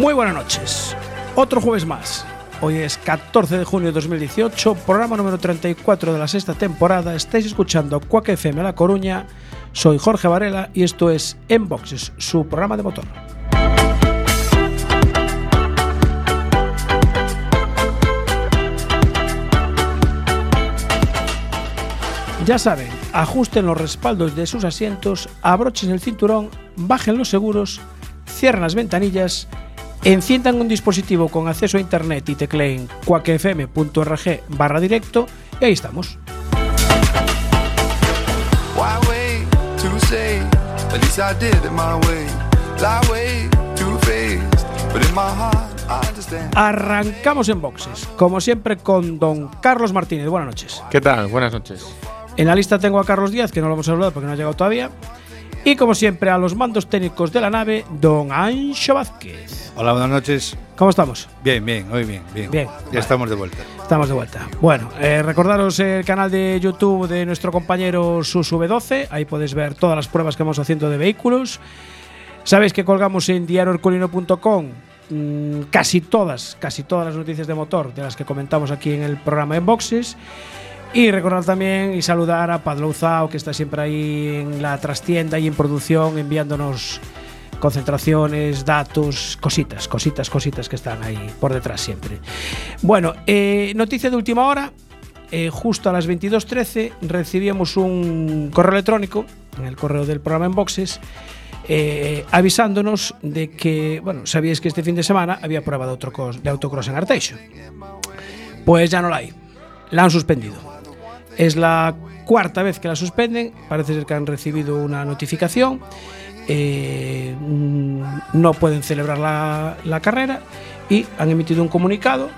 Muy buenas noches. Otro jueves más. Hoy es 14 de junio de 2018, programa número 34 de la sexta temporada. Estáis escuchando Quack FM La Coruña. Soy Jorge Varela y esto es Enboxes, su programa de motor. Ya saben, ajusten los respaldos de sus asientos, abrochen el cinturón, bajen los seguros, cierren las ventanillas Enciendan un dispositivo con acceso a internet y tecleen cuacfm.org barra directo y ahí estamos. Arrancamos en boxes, como siempre con don Carlos Martínez. Buenas noches. ¿Qué tal? Buenas noches. En la lista tengo a Carlos Díaz, que no lo hemos hablado porque no ha llegado todavía. Y como siempre, a los mandos técnicos de la nave, don Ancho Vázquez. Hola, buenas noches. ¿Cómo estamos? Bien, bien, hoy bien, bien. Bien. Ya estamos de vuelta. Estamos de vuelta. Bueno, eh, recordaros el canal de YouTube de nuestro compañero SusV12. Ahí podéis ver todas las pruebas que vamos haciendo de vehículos. Sabéis que colgamos en diarioherculino.com mm, casi todas, casi todas las noticias de motor de las que comentamos aquí en el programa en boxes. Y recordar también y saludar a Padlo Zao, que está siempre ahí en la trastienda y en producción, enviándonos concentraciones, datos, cositas, cositas, cositas que están ahí por detrás siempre. Bueno, eh, noticia de última hora. eh, justo a las 22.13 recibíamos un correo electrónico, en el correo del programa en boxes, eh, avisándonos de que, bueno, sabíais que este fin de semana había prueba de, de autocross en Arteixo. Pues ya no la hay. La han suspendido. Es la cuarta vez que la suspenden. Parece ser que han recibido una notificación. Eh, mm, no pueden celebrar la, carrera y han emitido un comunicado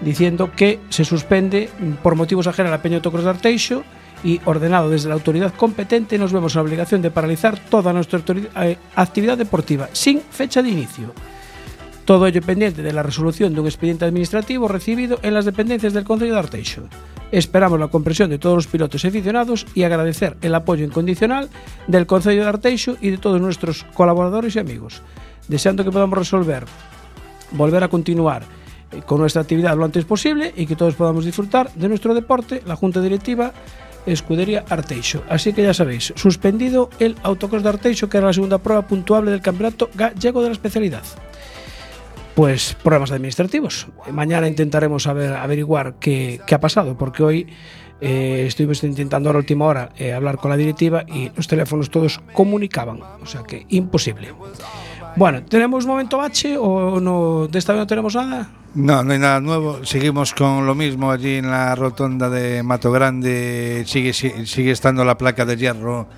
diciendo que se suspende mm, por motivos ajenos a la Peña de Arteixo y ordenado desde la autoridad competente nos vemos en la obligación de paralizar toda nuestra eh, actividad deportiva sin fecha de inicio. Todo ello pendiente de la resolución de un expediente administrativo recibido en las dependencias del Concello de Arteixo. Esperamos la comprensión de todos los pilotos aficionados y agradecer el apoyo incondicional del Concello de Arteixo y de todos nuestros colaboradores y amigos, deseando que podamos resolver, volver a continuar eh, con nuestra actividad lo antes posible y que todos podamos disfrutar de nuestro deporte, la Junta Directiva Escudería Arteixo. Así que ya sabéis, suspendido el autocross de Arteixo, que era la segunda prueba puntuable del campeonato gallego de la especialidad pues problemas administrativos. Mañana intentaremos saber, averiguar qué, qué ha pasado, porque hoy eh, estuvimos intentando a la última hora eh, hablar con la directiva y los teléfonos todos comunicaban, o sea que imposible. Bueno, ¿tenemos momento bache o no? ¿De esta vez no tenemos nada? No, no hay nada nuevo. Seguimos con lo mismo allí en la rotonda de Mato Grande. Sigue, sigue, sigue estando la placa de hierro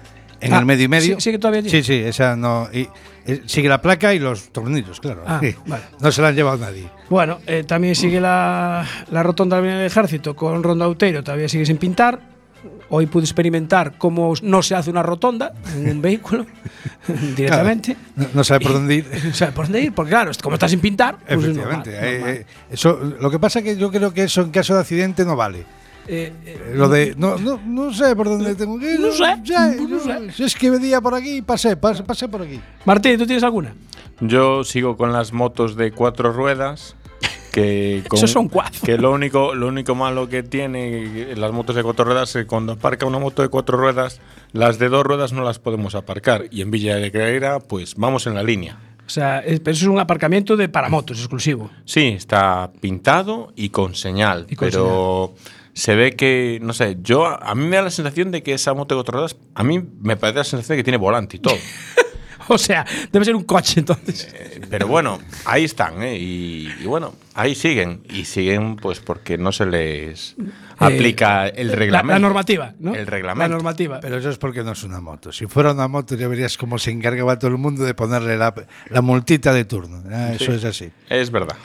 en Ah, el medio y medio. sí- sigue todavía allí. Sí, sí, esa no. y- eh, sigue la placa y los tornillos, claro. Ah, Sí. vale. No se la han llevado nadie. Bueno, eh, también sigue la, la rotonda del Ejército con Ronda Outeiro, todavía sigue sin pintar. Hoy pude experimentar cómo no se hace una rotonda en un vehículo directamente. No, no sabe por dónde ir. No sabe por dónde ir, porque claro, como está sin pintar, pues es Efectivamente. normal, normal. eh, eso, lo que pasa es que yo creo que eso en caso de accidente no vale. Eh, eh, Eh, Lo de no, no, no sé por dónde tengo que ir. No sé, ya, no sé. si Es que venía por aquí y pasé, pasé, pasé por aquí. Martín, ¿tú tienes alguna? Yo sigo con las motos de cuatro ruedas. Que con- Esos son cuatro. Que lo único, lo único malo que tiene las motos de cuatro ruedas es que cuando aparca una moto de cuatro ruedas, las de dos ruedas no las podemos aparcar. Y en Villa de Creira, pues vamos en la línea. O sea, es- pero eso es un aparcamiento de para motos exclusivo. Sí, está pintado y con señal. Y con pero se ve que, no sé, yo a mí me da la sensación de que esa moto de cuatro ruedas, a mí me parece la sensación de que tiene volante y todo. o sea, debe ser un coche entonces. Eh, Pero bueno, ahí están, ¿eh? Y, y bueno, ahí siguen. Y siguen, pues, porque no se les aplica el La, reglamento. la normativa, ¿no? El reglamento. La normativa. Pero eso es porque no es una moto. Si fuera una moto ya verías cómo se encargaba todo el mundo de ponerle la, la multita de turno. Ah, Eso es así. Es verdad.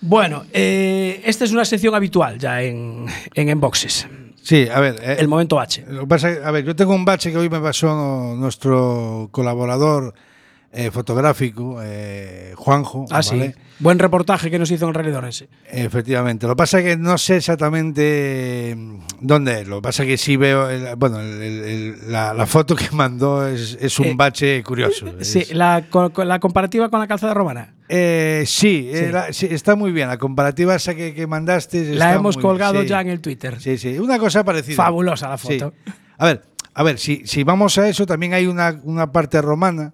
Bueno, eh, esta es una sección habitual ya en, en Enboxes. Sí, a ver. eh, El momento H. Lo que pasa, a ver, yo tengo un bache que hoy me pasó nuestro colaborador eh, fotográfico, eh, Juanjo. Ah, sí. Buen reportaje que nos hizo en Realidad ese. Efectivamente. Lo que pasa es que no sé exactamente mm, dónde es. Lo que pasa es que sí veo. el- bueno, el- el- el- la, la foto que mandó es, es un Eh, bache curioso. Sí, Es- la, la comparativa con la calzada romana. Eh, sí, eh, Sí. la- sí, está muy bien. La comparativa esa que, que mandaste. La hemos muy colgado sí. ya en el Twitter. Sí, sí. Una cosa parecida. Fabulosa la Sí. foto. A ver, a ver, si, si vamos a eso, también hay una, una parte romana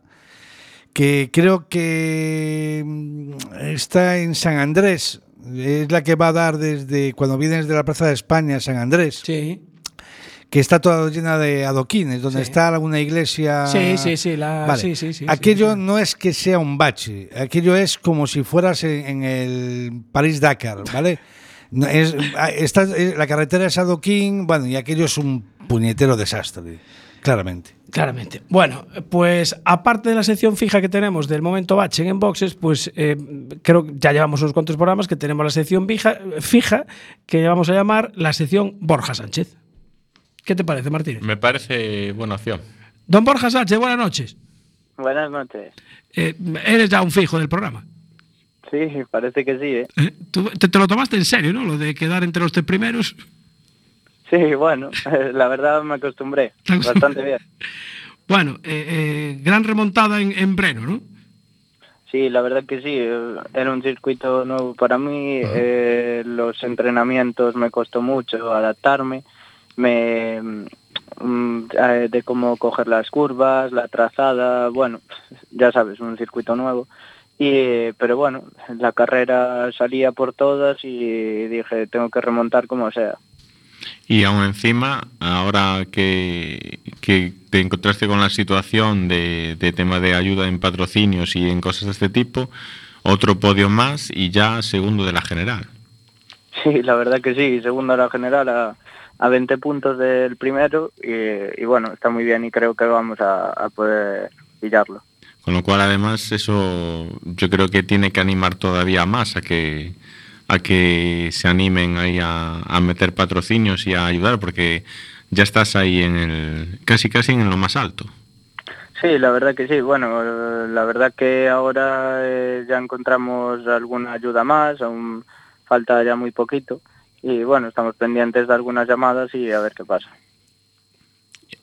que creo que mm, está en San Andrés. Es la que va a dar desde cuando vienes de la Plaza de España a San Andrés, Sí. que está toda llena de adoquines, donde Sí. está una iglesia. Sí, sí, sí, la- Vale. sí, sí, sí, Aquello no es que sea un bache, aquello es como si fueras en, en el París Dakar, ¿vale? Es, ah, está, eh, la carretera es adoquín, bueno, y aquello es un puñetero desastre, claramente. Claramente. Bueno, pues aparte de la sección fija que tenemos del momento bache en boxes, pues eh, creo que ya llevamos unos cuantos programas que tenemos la sección fija, fija que vamos a llamar la sección Borja Sánchez. ¿Qué te parece, Martínez? Me parece buena opción. Don Borja Sánchez, buenas noches. Buenas noches. Eh, eres ya un fijo del programa. Sí, parece que sí, ¿eh? ¿eh? Tú- te, te lo tomaste en serio, ¿no? Lo de quedar entre los tres primeros. Sí, bueno, la verdad me acostumbré. Te acostumbré. Bastante bien. Bueno, eh, eh, gran remontada en, en Breno, ¿no? Sí, la verdad que sí. Era un circuito nuevo para mí. eh, los entrenamientos me costó mucho adaptarme. Me mm, eh, de cómo coger las curvas, la trazada, bueno, ya sabes, un circuito nuevo. Y, pero bueno, la carrera salía por todas y dije, tengo que remontar como sea. Y aún encima, ahora que, que te encontraste con la situación de, de tema de ayuda en patrocinios y en cosas de este tipo, otro podio más y ya segundo de la general. Sí, la verdad que sí, segundo a la general a, a 20 puntos del primero y, y bueno, está muy bien y creo que vamos a, a poder pillarlo. Con lo cual, además, eso yo creo que tiene que animar todavía más a que a que se animen ahí a, meter patrocinios y a ayudar, porque ya estás ahí en el casi casi en lo más alto. Sí, la verdad que sí. Bueno, la verdad que ahora eh, ya encontramos alguna ayuda más, aún falta ya muy poquito. Y bueno, estamos pendientes de algunas llamadas y a ver qué pasa.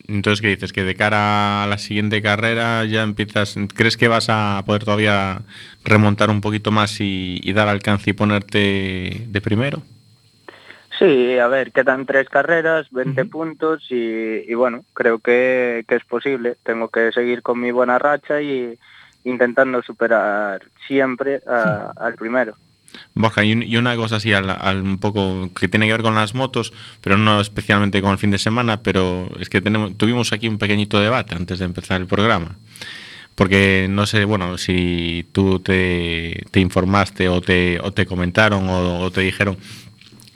Entonces, ¿qué dices? Que de cara a la siguiente carrera ya empiezas. ¿Crees que vas a poder todavía remontar un poquito más y, y dar alcance y ponerte de primero? Sí, a ver, quedan tres carreras, 20 puntos y, y bueno, creo que, que es posible. Tengo que seguir con mi buena racha y intentando superar siempre a- al primero. Borja, y, un- y una cosa así, al, al- un poco que tiene que ver con las motos, pero no especialmente con el fin de semana, pero es que tenemos, tuvimos aquí un pequeñito debate antes de empezar el programa. Porque no sé, bueno, si tú te, te informaste o te, comentaron o, te dijeron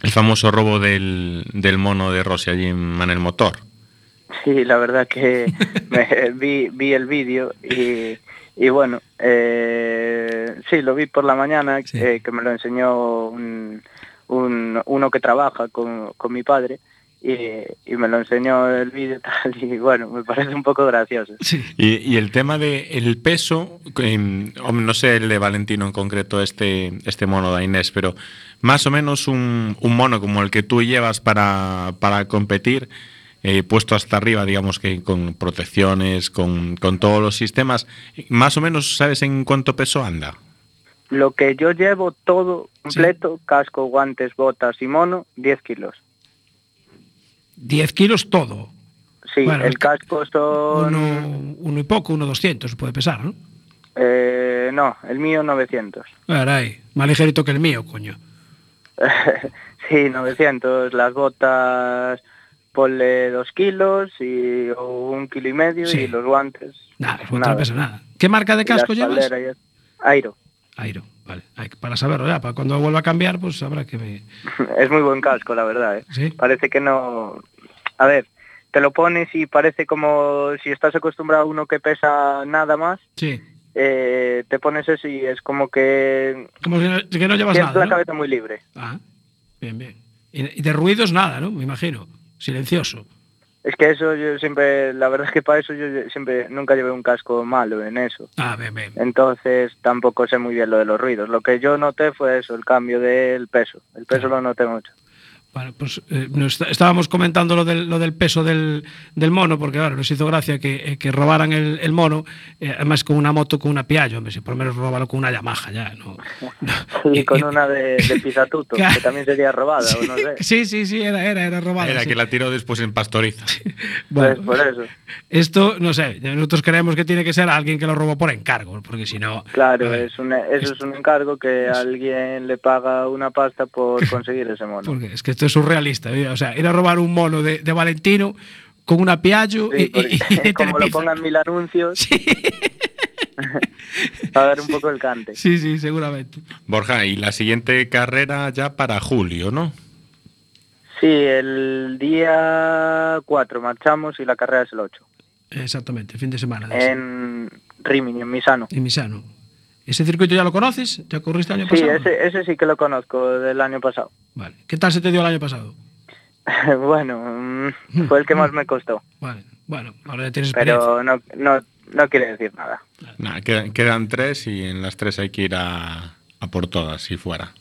el famoso robo del, mono de Rossi allí en Manel Motor. Sí, la verdad que vi, vi el vídeo y, y bueno, eh, sí, lo vi por la mañana, Sí. eh, que me lo enseñó un, un- uno que trabaja con, con mi padre y, y me lo enseñó el vídeo y tal y bueno, me parece un poco gracioso. Sí. Y, y el tema del el peso, hombre, no sé el de Valentino en concreto, este, este mono de Inés, pero más o menos un, un mono como el que tú llevas para, para competir, eh, puesto hasta arriba, digamos que con protecciones, con, con todos los sistemas, más o menos sabes en cuánto peso anda. Lo que yo llevo todo completo, casco, guantes, botas y mono, 10 kilos. 10 kilos todo. Sí, Bueno, el casco son... Uno, uno y poco, uno 200 puede pesar, ¿no? eh, no, el mío 900. Caray, más ligerito que el mío, coño. sí, 900. Las botas ponle dos kilos y, o un kilo y medio Sí. y los guantes. Nada, pues no nada. pesa nada. ¿Qué marca de casco llevas? Airo. Airo, vale. Para saberlo ya, para cuando vuelva a cambiar, pues habrá que me... Es muy buen casco, la verdad. ¿eh? Sí. Parece que no... A ver, te lo pones y parece como si estás acostumbrado a uno que pesa nada más, Sí. eh, te pones eso y es como que Como que no, que no llevas nada, la ¿no? cabeza muy libre. Ah, bien, bien. Y de ruidos nada, ¿no? Me imagino. Silencioso. Es que eso yo siempre, la verdad es que para eso yo siempre nunca llevé un casco malo en eso. Ah, bien, bien. Entonces tampoco sé muy bien lo de los ruidos. Lo que yo noté fue eso, el cambio del peso. El peso lo noté mucho. Bueno, pues eh, nos está- estábamos comentando lo del, lo del peso del, del mono, porque claro, nos hizo gracia que, eh, que robaran el, el mono, eh, además con una moto con una Piaggio, hombre, si por lo menos róbalo con una Yamaha ya, ¿no? Y Y- con y- una de, de pisatuto, que también sería robada, o no sé. Sí, sí, sí, era, era, era robada. Era sí. que la tiró después en Pastoriza. Bueno, Pues por eso. esto, no sé, nosotros creemos que tiene que ser alguien que lo robó por encargo, porque si no... Claro, a ver, es un, eso es un encargo que alguien le paga una pasta por conseguir ese mono. Porque es que esto es surrealista, ¿eh? o sea, ir a robar un mono de, de Valentino con una Piaggio Sí, y, y- porque y como lo pongan mil anuncios, para dar un poco el cante. Sí, sí, seguramente. Borja, y la siguiente carrera ya para julio, ¿no? Sí, el día 4 marchamos y la carrera es el 8. Exactamente, fin de semana. de. En Rimini, en Misano. En Misano. ¿Ese circuito ya lo conoces? ¿Ya corriste el año Sí, pasado? ese, ese sí que lo conozco del año pasado. Vale. ¿Qué tal se te dio el año pasado? bueno, mm, fue el que más me costó, Vale. Bueno, ahora ya tienes experiencia. pero no, no, no quiere decir nada. Nada, quedan, quedan tres y en las tres hay que ir a, a por todas, si fuera.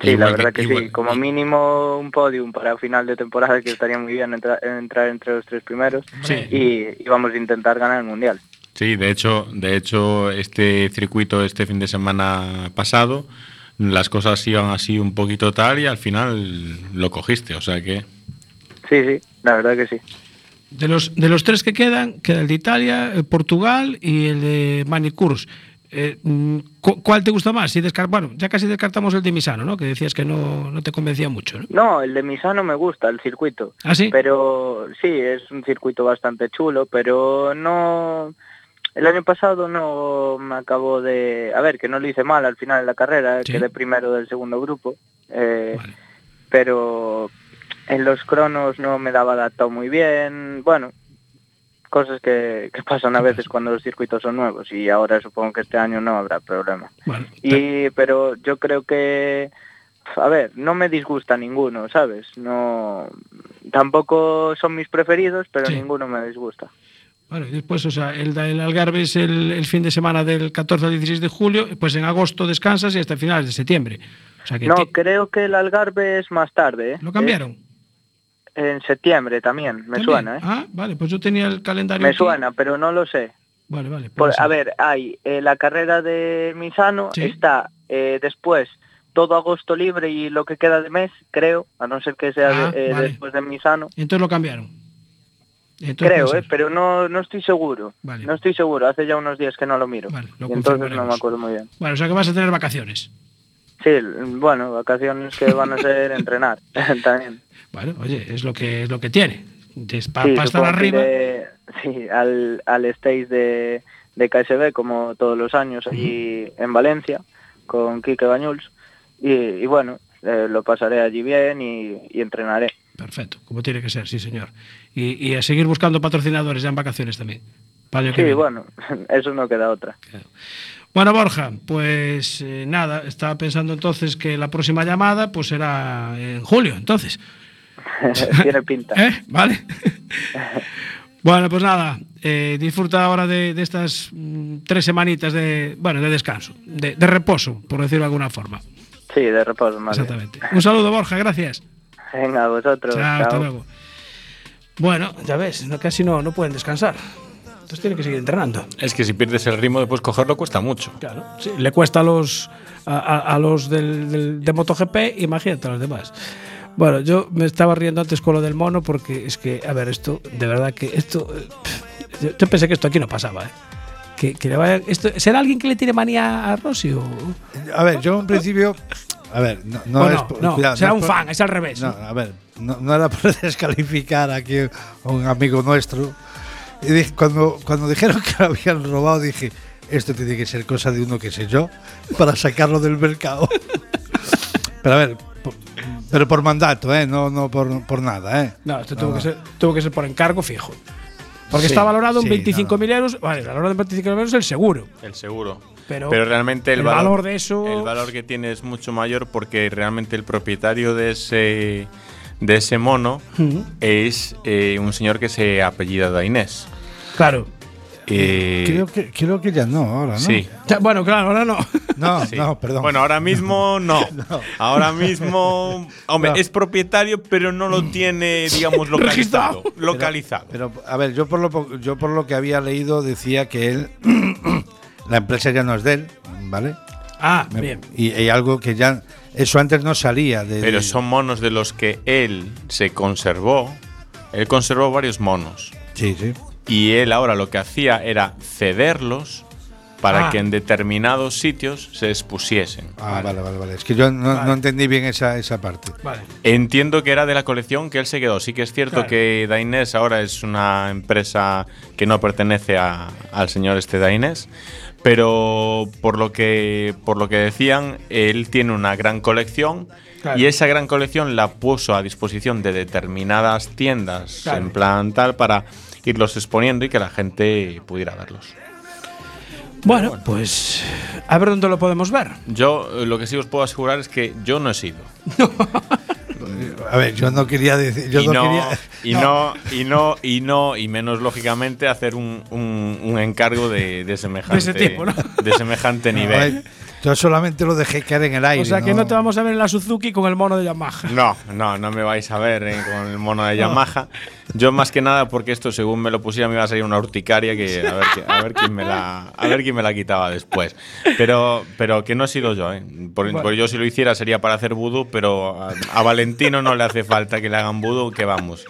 Sí, Igual la verdad que, igual- sí. Como mínimo un podium para final de temporada, que estaría muy bien entra- entrar entre los tres primeros. Sí. Y, y vamos a intentar ganar el mundial. Sí, de hecho, de hecho, este circuito este fin de semana pasado, las cosas iban así un poquito tal y al final lo cogiste, o sea que Sí, sí, la verdad que sí. De los, de los tres que quedan, queda el de Italia, el Portugal y el de Manicurs. Eh, cu- ¿Cuál te gusta más? Si descar- bueno, ya casi descartamos el de Misano, ¿no? Que decías que no, no te convencía mucho, ¿no? No, el de Misano me gusta, el circuito. ¿Ah, sí? Pero sí, es un circuito bastante chulo, pero no... El año pasado no me acabó de... A ver, que no lo hice mal al final de la carrera, Sí. quedé primero del segundo grupo. eh, Vale. Pero en los cronos no me daba adaptado muy bien. Bueno, cosas que, que pasan a veces cuando los circuitos son nuevos y ahora supongo que este año no habrá problema. Y, pero yo creo que, a ver, no me disgusta ninguno, ¿sabes? No, tampoco son mis preferidos, pero Sí. ninguno me disgusta. Y después, o sea, el del Algarve es el, el fin de semana del 14 al 16 de julio, pues en agosto descansas y hasta finales de septiembre. O sea que No, ti- creo que el Algarve es más tarde, ¿eh? ¿Lo cambiaron? Es en septiembre también, me ¿También? suena, ¿eh? Ah, vale, pues yo tenía el calendario. me aquí. suena, pero no lo sé. Vale, vale. Por- puede a ver, hay eh, la carrera de Misano, Sí. está eh, después todo agosto libre y lo que queda de mes, creo, a no ser que sea Ah, de- eh, vale. después de Misano. Entonces lo cambiaron. Entonces Creo, eh, pero no, no estoy seguro. Vale. No estoy seguro, hace ya unos días que no lo miro. Vale, lo Y entonces no me acuerdo muy bien. Bueno, o sea que vas a tener vacaciones. Sí, bueno, vacaciones que van a ser entrenar también. Bueno, oye, es lo que es lo que tiene. Para Sí, estar que arriba. sí, al, al stage de, de KSB como todos los años allí en Valencia con Quique Bañuls y, y bueno, eh, lo pasaré allí bien y, y entrenaré. Perfecto, como tiene que ser, sí, señor. Y, y a seguir buscando patrocinadores ya en vacaciones también. para que Sí, bueno, eso no queda otra. Bueno, Borja, pues eh, nada, estaba pensando entonces que la próxima llamada pues será en julio, entonces. Tiene pinta. ¿Eh? ¿Vale? bueno, pues nada, eh, disfruta ahora de, de estas mm, tres semanitas de, bueno, de descanso, de, de reposo, por decirlo de alguna forma. Sí, de reposo más bien. Exactamente. Un saludo, Borja, gracias. Venga, vosotros. Chao, hasta chao. luego. Bueno, ya ves, no- casi no, no pueden descansar. Entonces tienen que seguir entrenando. es que si pierdes el ritmo después cogerlo cuesta mucho. Claro. Sí, le cuesta a los, a, a- a los del, del- de MotoGP, imagínate a los demás. Bueno, yo me estaba riendo antes con lo del mono porque es que, a ver, esto, de verdad que esto. eh, Yo, yo pensé que esto aquí no pasaba, ¿eh? Que, que le vaya- esto, ¿Será alguien que le tiene manía a Rossi o.? A ver, yo en principio, A ver, no, no es no, por- no, cuidado, será no un es por- fan, es al revés. No, a ver, no, no era por descalificar aquí a un amigo nuestro. Y dije, cuando, cuando dijeron que lo habían robado, dije, esto tiene que ser cosa de uno que sé yo, para sacarlo del mercado. pero a ver, por- pero por mandato, ¿eh? No, no por, por nada, ¿eh? No, esto tuvo, que ser, tuvo que ser por encargo fijo. Porque Sí, está valorado en sí, 25.000 no, no. euros. Vale, valorado en 25.000 euros el seguro. El seguro. Pero, realmente el, el valor de eso- El valor que tiene es mucho mayor porque realmente el propietario de ese, de ese mono es eh, un señor que se apellida Dainés. Claro. Eh, Creo que, creo que ya no, ahora, ¿no? Sí. Ya, Bueno, claro, ahora no. No, Sí. no, perdón. Bueno, ahora mismo no. Ahora mismo, hombre, No. es propietario, pero no lo tiene, digamos, localizado. Registrado. localizado. Pero, a ver, yo por lo, yo por lo que había leído decía que él, la empresa ya no es de él, ¿vale? Ah, Me- bien. Y hay algo que ya, eso antes no salía de... Pero son monos de los que él se conservó. Él conservó varios monos. Sí, sí. Y él ahora lo que hacía era cederlos para Ah. que en determinados sitios se expusiesen. Ah, vale, vale, vale. Es que yo no, Vale. no entendí bien esa, esa parte. Vale. Entiendo que era de la colección que él se quedó. Sí que es cierto Claro. que Dainés ahora es una empresa que no pertenece a- al señor este Dainés, pero por lo que por lo que decían, él tiene una gran colección Claro. y esa gran colección la puso a disposición de determinadas tiendas Claro. en plan tal para irlos exponiendo y que la gente pudiera verlos. Bueno, pues a ver dónde lo podemos ver. Yo eh, lo que sí os puedo asegurar es que yo no he sido. A ver, yo no quería decir... Yo y, no, no, quería... y no, y no, y no, y menos lógicamente hacer un, un- un encargo de, de semejante, De ese tipo, ¿no? de semejante nivel. ver, yo solamente lo dejé caer en el aire. O sea que no te vamos a ver en la Suzuki con el mono de Yamaha. No, no, no me vais a ver eh, con el mono de Yamaha. Yo más que nada porque esto según me lo pusiera me iba a salir una urticaria que a ver, qui- a ver quién me la a ver quién me la quitaba después. Pero pero que no he sido yo, ¿eh? Por- Bueno. porque yo si lo hiciera sería para hacer vudú, pero a, a Valentino no le hace falta que le hagan vudú, que vamos.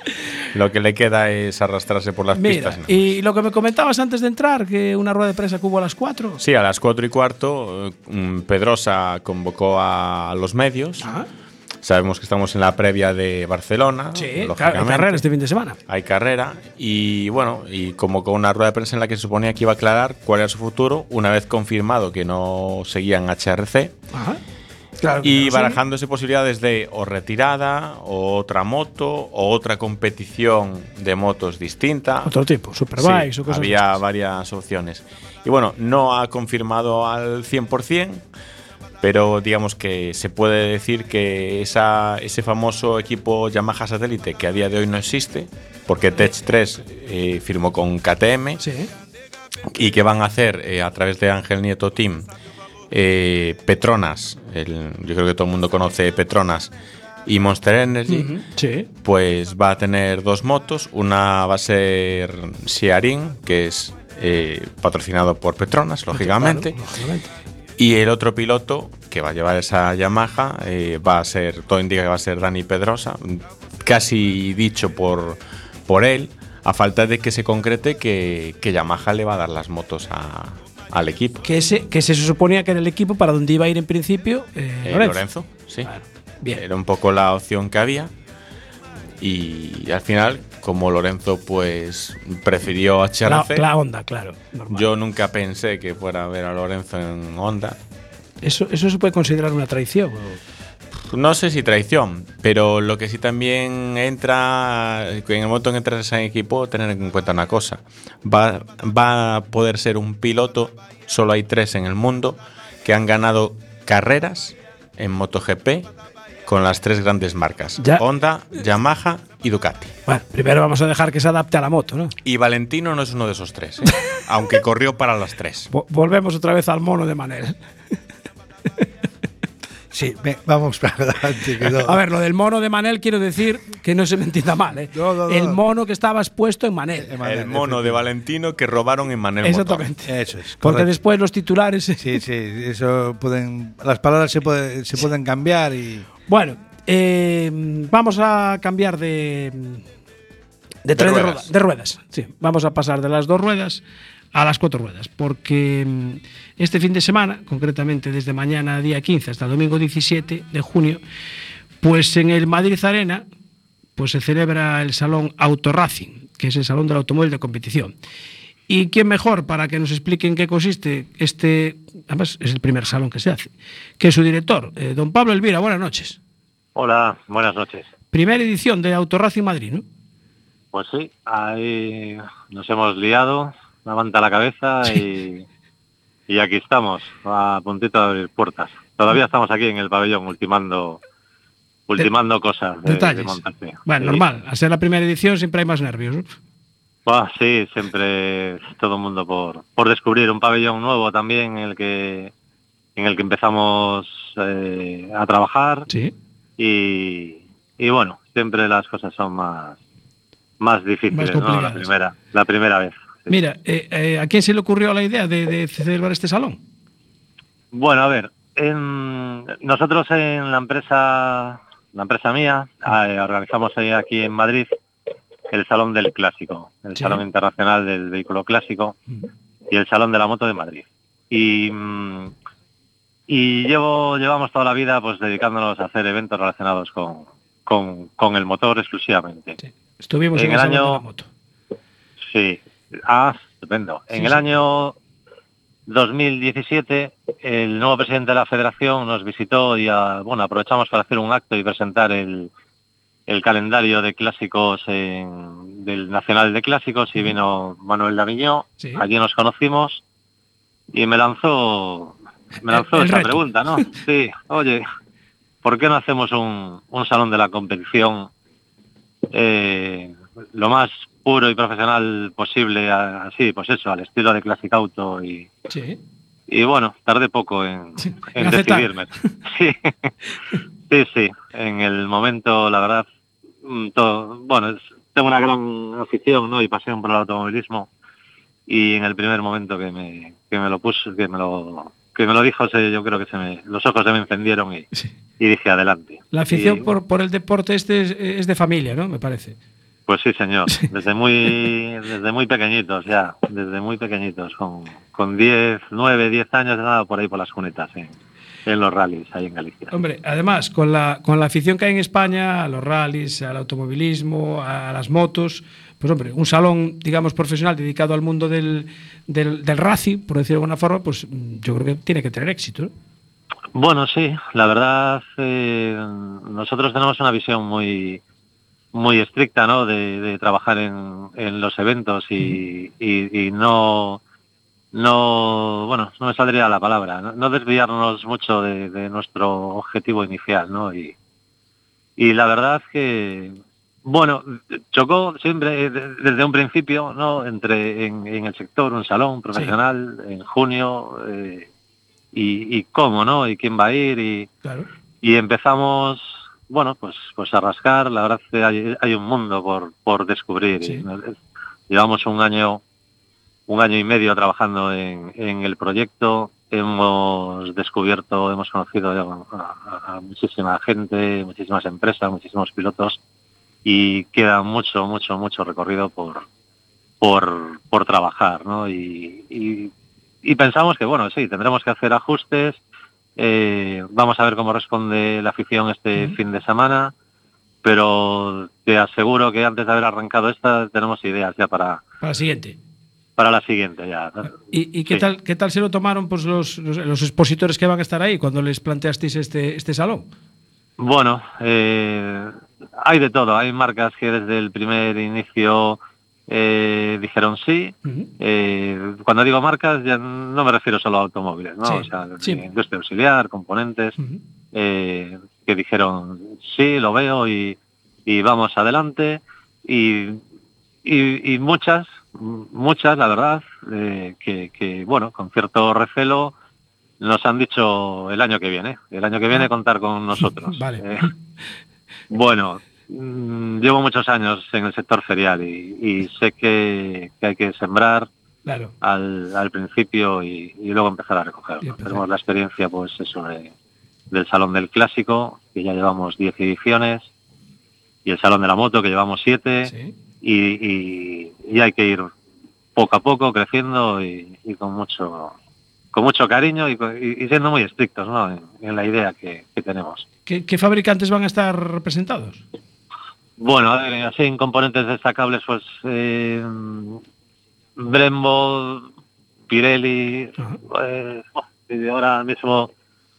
Lo que le queda es arrastrarse por las Mira, pistas. y lo que me comentabas antes de entrar, que una rueda de prensa que hubo a las 4. Sí, a las 4 y cuarto, eh, Pedrosa convocó a los medios. Sabemos que estamos en la previa de Barcelona. sí, claro, hay carrera este fin de semana. Hay carrera y bueno, y convocó una rueda de prensa en la que se suponía que iba a aclarar cuál era su futuro una vez confirmado que no seguían HRC Ajá. Claro, y no barajándose posibilidades de o retirada o otra moto o otra competición de motos distinta. Otro tipo, Superbikes Sí, o cosas había así. varias opciones. Y bueno, no ha confirmado al 100%, pero digamos que se puede decir que esa, ese famoso equipo Yamaha satélite que a día de hoy no existe, porque Tech 3 eh, firmó con KTM Sí. y que van a hacer eh, a través de Ángel Nieto Team eh, Petronas, el- yo creo que todo el mundo conoce Petronas, y Monster Energy Sí. pues va a tener dos motos. Una va a ser Siarin, que es eh, patrocinado por Petronas, lógicamente. Claro, lógicamente. Y el otro piloto que va a llevar esa Yamaha eh, va a ser, todo indica que va a ser Dani Pedrosa, casi dicho por, por él, a falta de que se concrete que, que Yamaha le va a dar las motos a- al equipo. Que, ese, que se suponía que era el equipo para donde iba a ir en principio eh, Lorenzo. Lorenzo, sí. Claro, Bien. Era un poco la opción que había. Y al final, como Lorenzo pues prefirió La, HRC, la onda, claro. normal. yo nunca pensé que fuera a ver a Lorenzo en Honda. Eso, eso se puede considerar una traición. o- No sé si traición, pero lo que sí también entra, en el momento en que entras en equipo, tener en cuenta una cosa. Va, va a poder ser un piloto, solo hay tres en el mundo, que han ganado carreras en MotoGP con las tres grandes marcas. Ya. Honda, Yamaha y Ducati. Bueno, primero vamos a dejar que se adapte a la moto, ¿no? Y Valentino no es uno de esos tres, ¿eh? aunque corrió para las tres. Vo- volvemos otra vez al mono de Manel. Sí, ve, vamos para adelante. que no- A ver, lo del mono de Manel quiero decir que no se me entienda mal, ¿eh? No, no, no. El mono que estaba expuesto en Manel. El mono de Valentino que robaron en Manel Exactamente. Eso es. Porque después los titulares. Sí, sí, eso pueden. Las palabras se, puede- se pueden cambiar y. Bueno, eh, vamos a cambiar de. De, tren de, ruedas. rueda- de ruedas. Sí, vamos a pasar de las dos ruedas a las cuatro ruedas, porque mm, este fin de semana, concretamente desde mañana día 15 hasta el domingo 17 de junio, pues en el Madrid Arena pues se celebra el Salón Auto Racing, que es el Salón del Automóvil de Competición. ¿Y quién mejor para que nos explique en qué consiste este, además es el primer salón que se hace, que es su director, eh, don Pablo Elvira, buenas noches. Hola, buenas noches. Primera edición de Auto Racing Madrid, ¿no? Pues sí, ahí nos hemos liado, levanta la cabeza y, y aquí estamos, a puntito de abrir puertas. Todavía estamos aquí en el pabellón ultimando ultimando cosas de, Detalles. de. Bueno, Sí. normal, al ser la primera edición siempre hay más nervios. ¿no? Buah, sí, siempre todo el mundo por, por descubrir un pabellón nuevo también en el que en el que empezamos eh, a trabajar Sí. y, y bueno, siempre las cosas son más más difíciles, Más ¿no? La primera, la primera vez. sí. Mira, eh, eh, ¿a quién se le ocurrió la idea de, de celebrar este salón? Bueno, a ver, en- nosotros en la empresa, la empresa mía, eh, organizamos aquí en Madrid el Salón del Clásico, el Sí. Salón Internacional del Vehículo Clásico y el Salón de la Moto de Madrid. Y, mm, y llevo, llevamos toda la vida pues dedicándonos a hacer eventos relacionados con, con, con el motor exclusivamente. Sí. Estuvimos en, En el salón de año- la moto. Sí, ah, estupendo. En el año 2017, el nuevo presidente de la federación nos visitó y ah, bueno, aprovechamos para hacer un acto y presentar el, el calendario de clásicos en- del Nacional de Clásicos y vino Manuel Daviñó, Sí. allí nos conocimos y me lanzó, me lanzó esa reto. pregunta, ¿no? Sí, oye, ¿por qué no hacemos un, un salón de la competición eh, lo más puro y profesional posible, así, pues eso, al estilo de Classic Auto y, Sí. y bueno, tardé poco en, en decidirme. Sí. sí, sí, en el momento, la verdad, todo, bueno, es- tengo una gran afición ¿no? y pasión por el automovilismo y en el primer momento que me, que me lo puso, que me lo, que me lo dijo, se- yo creo que se me, los ojos se me encendieron y, Sí. y dije adelante. La afición Y- por, por el deporte este es, es de familia, ¿no? Me parece. Pues sí, señor. Desde muy, desde muy pequeñitos ya, desde muy pequeñitos, con, con 10, 9, 10 años, nada por ahí por las cunetas, en, en los rallies ahí en Galicia. Hombre, además, con la, con la afición que hay en España a los rallies, al automovilismo, a las motos, pues hombre, un salón, digamos, profesional dedicado al mundo del, del, del racing, por decirlo de alguna forma, pues yo creo que tiene que tener éxito. ¿no? Bueno, sí, la verdad, eh, nosotros tenemos una visión muy muy estricta, ¿no? De, de trabajar en, en los eventos y, y- y no no bueno no me saldría la palabra no, no desviarnos mucho de, de nuestro objetivo inicial, ¿no? Y, y la verdad que bueno chocó siempre eh, de- desde un principio, ¿no? Entre en, en el sector un salón profesional en junio. eh, y, y cómo, ¿no? Y quién va a ir y, Claro. y empezamos, bueno, pues pues a rascar. La verdad que hay, hay un mundo por, por descubrir. Sí. Y nos- Llevamos un año un año y medio trabajando en, en el proyecto. Hemos descubierto, hemos conocido a, a- a muchísima gente, muchísimas empresas, muchísimos pilotos y queda mucho, mucho, mucho recorrido por por, por trabajar, ¿no? Y, y, y pensamos que, bueno, sí, tendremos que hacer ajustes. eh, vamos a ver cómo responde la afición este fin de semana, pero te aseguro que antes de haber arrancado esta tenemos ideas ya para, Para la siguiente. Para la siguiente ya. ¿Y, y qué, Sí. tal, qué tal se lo tomaron pues, los, los, los expositores que van a estar ahí cuando les planteasteis este, este salón? Bueno, eh, hay de todo. Hay marcas que desde el primer inicio eh, dijeron sí. Eh, cuando digo marcas, ya no me refiero solo a automóviles, ¿no? Sí, o sea, sí. industria auxiliar, componentes, eh, que dijeron sí, lo veo y, y vamos adelante. Y, y, y muchas, muchas, la verdad, eh, que, que, bueno, con cierto recelo nos han dicho el año que viene, el año que viene contar con nosotros. Vale. Eh, bueno, mm, llevo muchos años en el sector ferial y, y sé que, que hay que sembrar Claro. al, al principio y, y luego empezar a recoger. Tenemos la experiencia, pues eso, de- del Salón del Clásico, que ya llevamos 10 ediciones, y el Salón de la Moto, que llevamos 7, Sí. Y, y- y hay que ir poco a poco, creciendo y, y con mucho con mucho cariño y, siendo muy estrictos ¿no? en, en la idea que, que tenemos. ¿Qué, qué fabricantes van a estar representados? Bueno, a ver, así en componentes destacables, pues eh, Brembo, Pirelli, eh, oh, y ahora mismo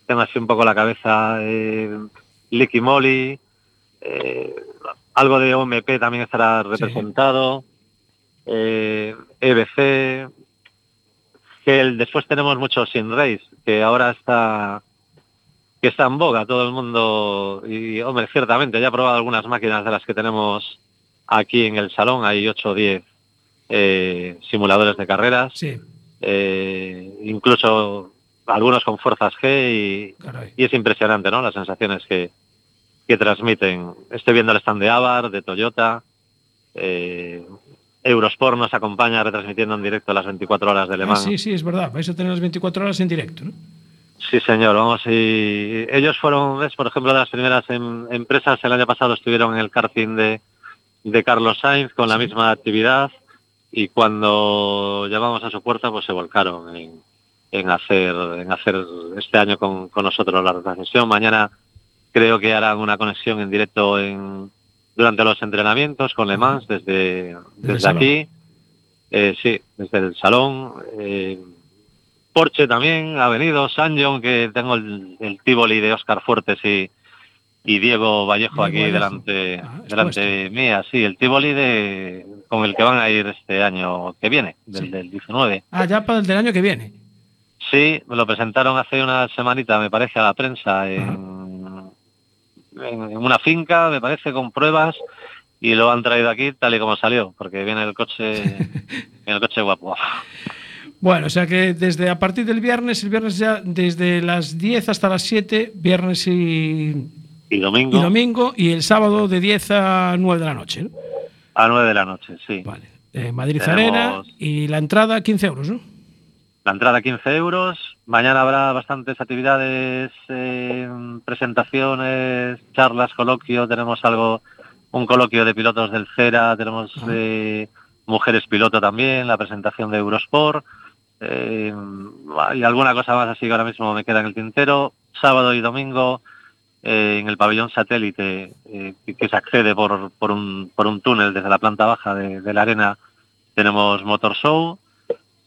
tengo así un poco la cabeza, eh, Licky Moly, eh, algo de OMP también estará representado, eh, EBC, que el- después tenemos mucho Sin Race, que ahora está que está en boga todo el mundo y hombre ciertamente ya he probado algunas máquinas de las que tenemos aquí en el salón hay 8 o 10 eh, simuladores de carreras Sí, eh, incluso algunos con fuerzas G y, y es impresionante ¿no? las sensaciones que, que transmiten estoy viendo el stand de Avar de Toyota eh, Eurosport nos acompaña retransmitiendo en directo las 24 horas de Le Ah, Mans sí, sí, es verdad. Vais a tener las 24 horas en directo, ¿no? Sí, señor, vamos y ellos fueron, ves, por ejemplo, de las primeras em- empresas, el año pasado estuvieron en el karting de, de Carlos Sainz con la misma actividad y cuando llamamos a su puerta pues se volcaron en, en hacer en hacer este año con, con nosotros la retransmisión. Mañana creo que harán una conexión en directo en, durante los entrenamientos con Le Mans desde, desde aquí. Eh, sí, desde el salón. eh, Porsche también ha venido, Sanjon, que tengo el, el Tivoli de Oscar Fuertes y, y Diego Vallejo aquí delante, Ah, delante mía, sí, el Tivoli de, con el que van a ir este año que viene, del, Sí. del 19. Ah, ya para el del año que viene. Sí, me lo presentaron hace una semanita, me parece, a la prensa en, en, una finca, me parece, con pruebas y lo han traído aquí tal y como salió, porque viene el coche, viene el coche guapo. Bueno, o sea que desde a partir del viernes, el viernes ya desde las 10 hasta las 7, viernes y, Y domingo, y domingo, y el sábado de 10 a 9 de la noche. ¿no? a 9 de la noche, sí. Vale. Eh, Madrid Tenemos- Arena y la entrada 15 euros, ¿no? La entrada 15 euros. Mañana habrá bastantes actividades, eh, presentaciones, charlas, coloquio. Tenemos algo, un coloquio de pilotos del CERA. Tenemos eh, mujeres piloto también, la presentación de Eurosport. eh, y alguna cosa más así que ahora mismo me queda en el tintero. Sábado y domingo eh, en el pabellón satélite que- que se accede por, por, un, por un túnel desde la planta baja de, de la arena. Tenemos Motor Show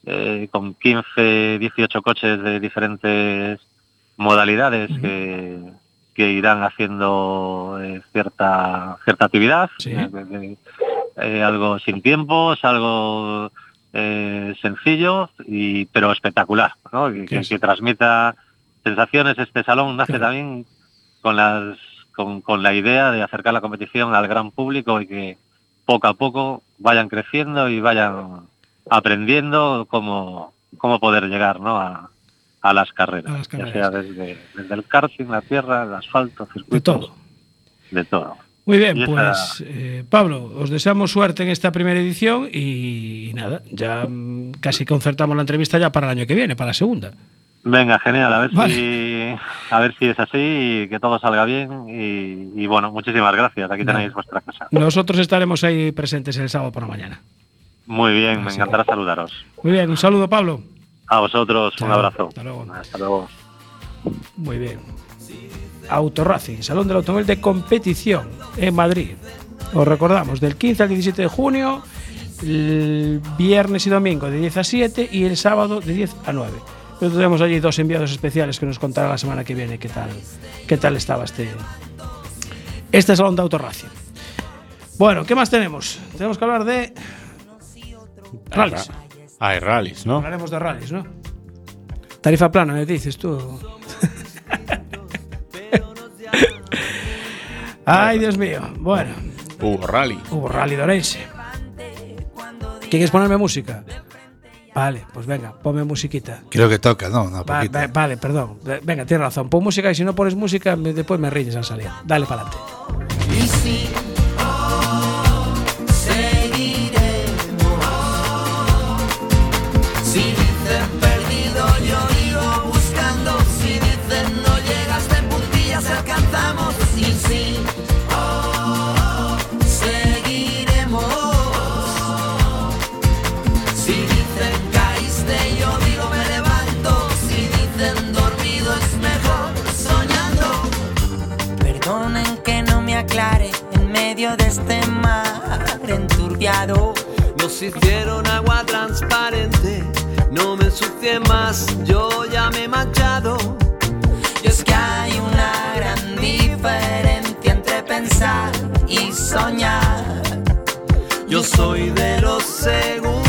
eh, con 15, 18 coches de diferentes modalidades que, que irán haciendo eh, cierta cierta actividad, Sí. eh, algo sin tiempos, algo sencillo y pero espectacular, ¿no? Y ¿Qué que, es? que transmita sensaciones. Este salón nace Claro. también con las con, con la idea de acercar la competición al gran público y que poco a poco vayan creciendo y vayan aprendiendo cómo, cómo poder llegar ¿no? a, a las carreras, A las carreras. ya sea desde, desde el karting, la tierra, el asfalto, De circuitos, todo. de todo. Muy bien, esa- pues eh, Pablo, os deseamos suerte en esta primera edición y, nada, ya mm, casi concertamos la entrevista ya para el año que viene, para la segunda. Venga, genial, a ver Vale. si a ver si es así y que todo salga bien y, y bueno, muchísimas gracias. Aquí tenéis vuestra casa. Nosotros estaremos ahí presentes el sábado por la mañana. Muy bien, me encantará saludaros. Muy bien, un saludo Pablo. A vosotros, Chao, un abrazo. hasta luego. Hasta luego. Muy bien. Autoracing, Salón del Automóvil de Competición en Madrid. Os recordamos, del 15 al 17 de junio, el viernes y domingo de 10 a 7 y el sábado de 10 a 9. Pero tenemos allí dos enviados especiales que nos contarán la semana que viene qué tal, qué tal estaba este, este Salón de Autoracing. Bueno, ¿qué más tenemos? Tenemos que hablar de rallies. Ah, hay rallies, ¿no? Hablaremos de rallies, ¿no? Tarifa plana, me dices tú. Ay, Dios mío. Bueno, Hubo rally. hubo rally de Orense. ¿Quieres ponerme música? Vale, pues venga, ponme musiquita. Creo que toca, ¿no? Una Va- poquita. va- vale, perdón. Venga, tienes razón. Pon música y si no pones música, me- después me riñes al salir. Dale para adelante. Medio de este mar enturbiado. Nos hicieron agua transparente, no me ensucie más, yo ya me he manchado. Y es que hay una gran diferencia entre pensar y soñar. Yo soy de los segundos,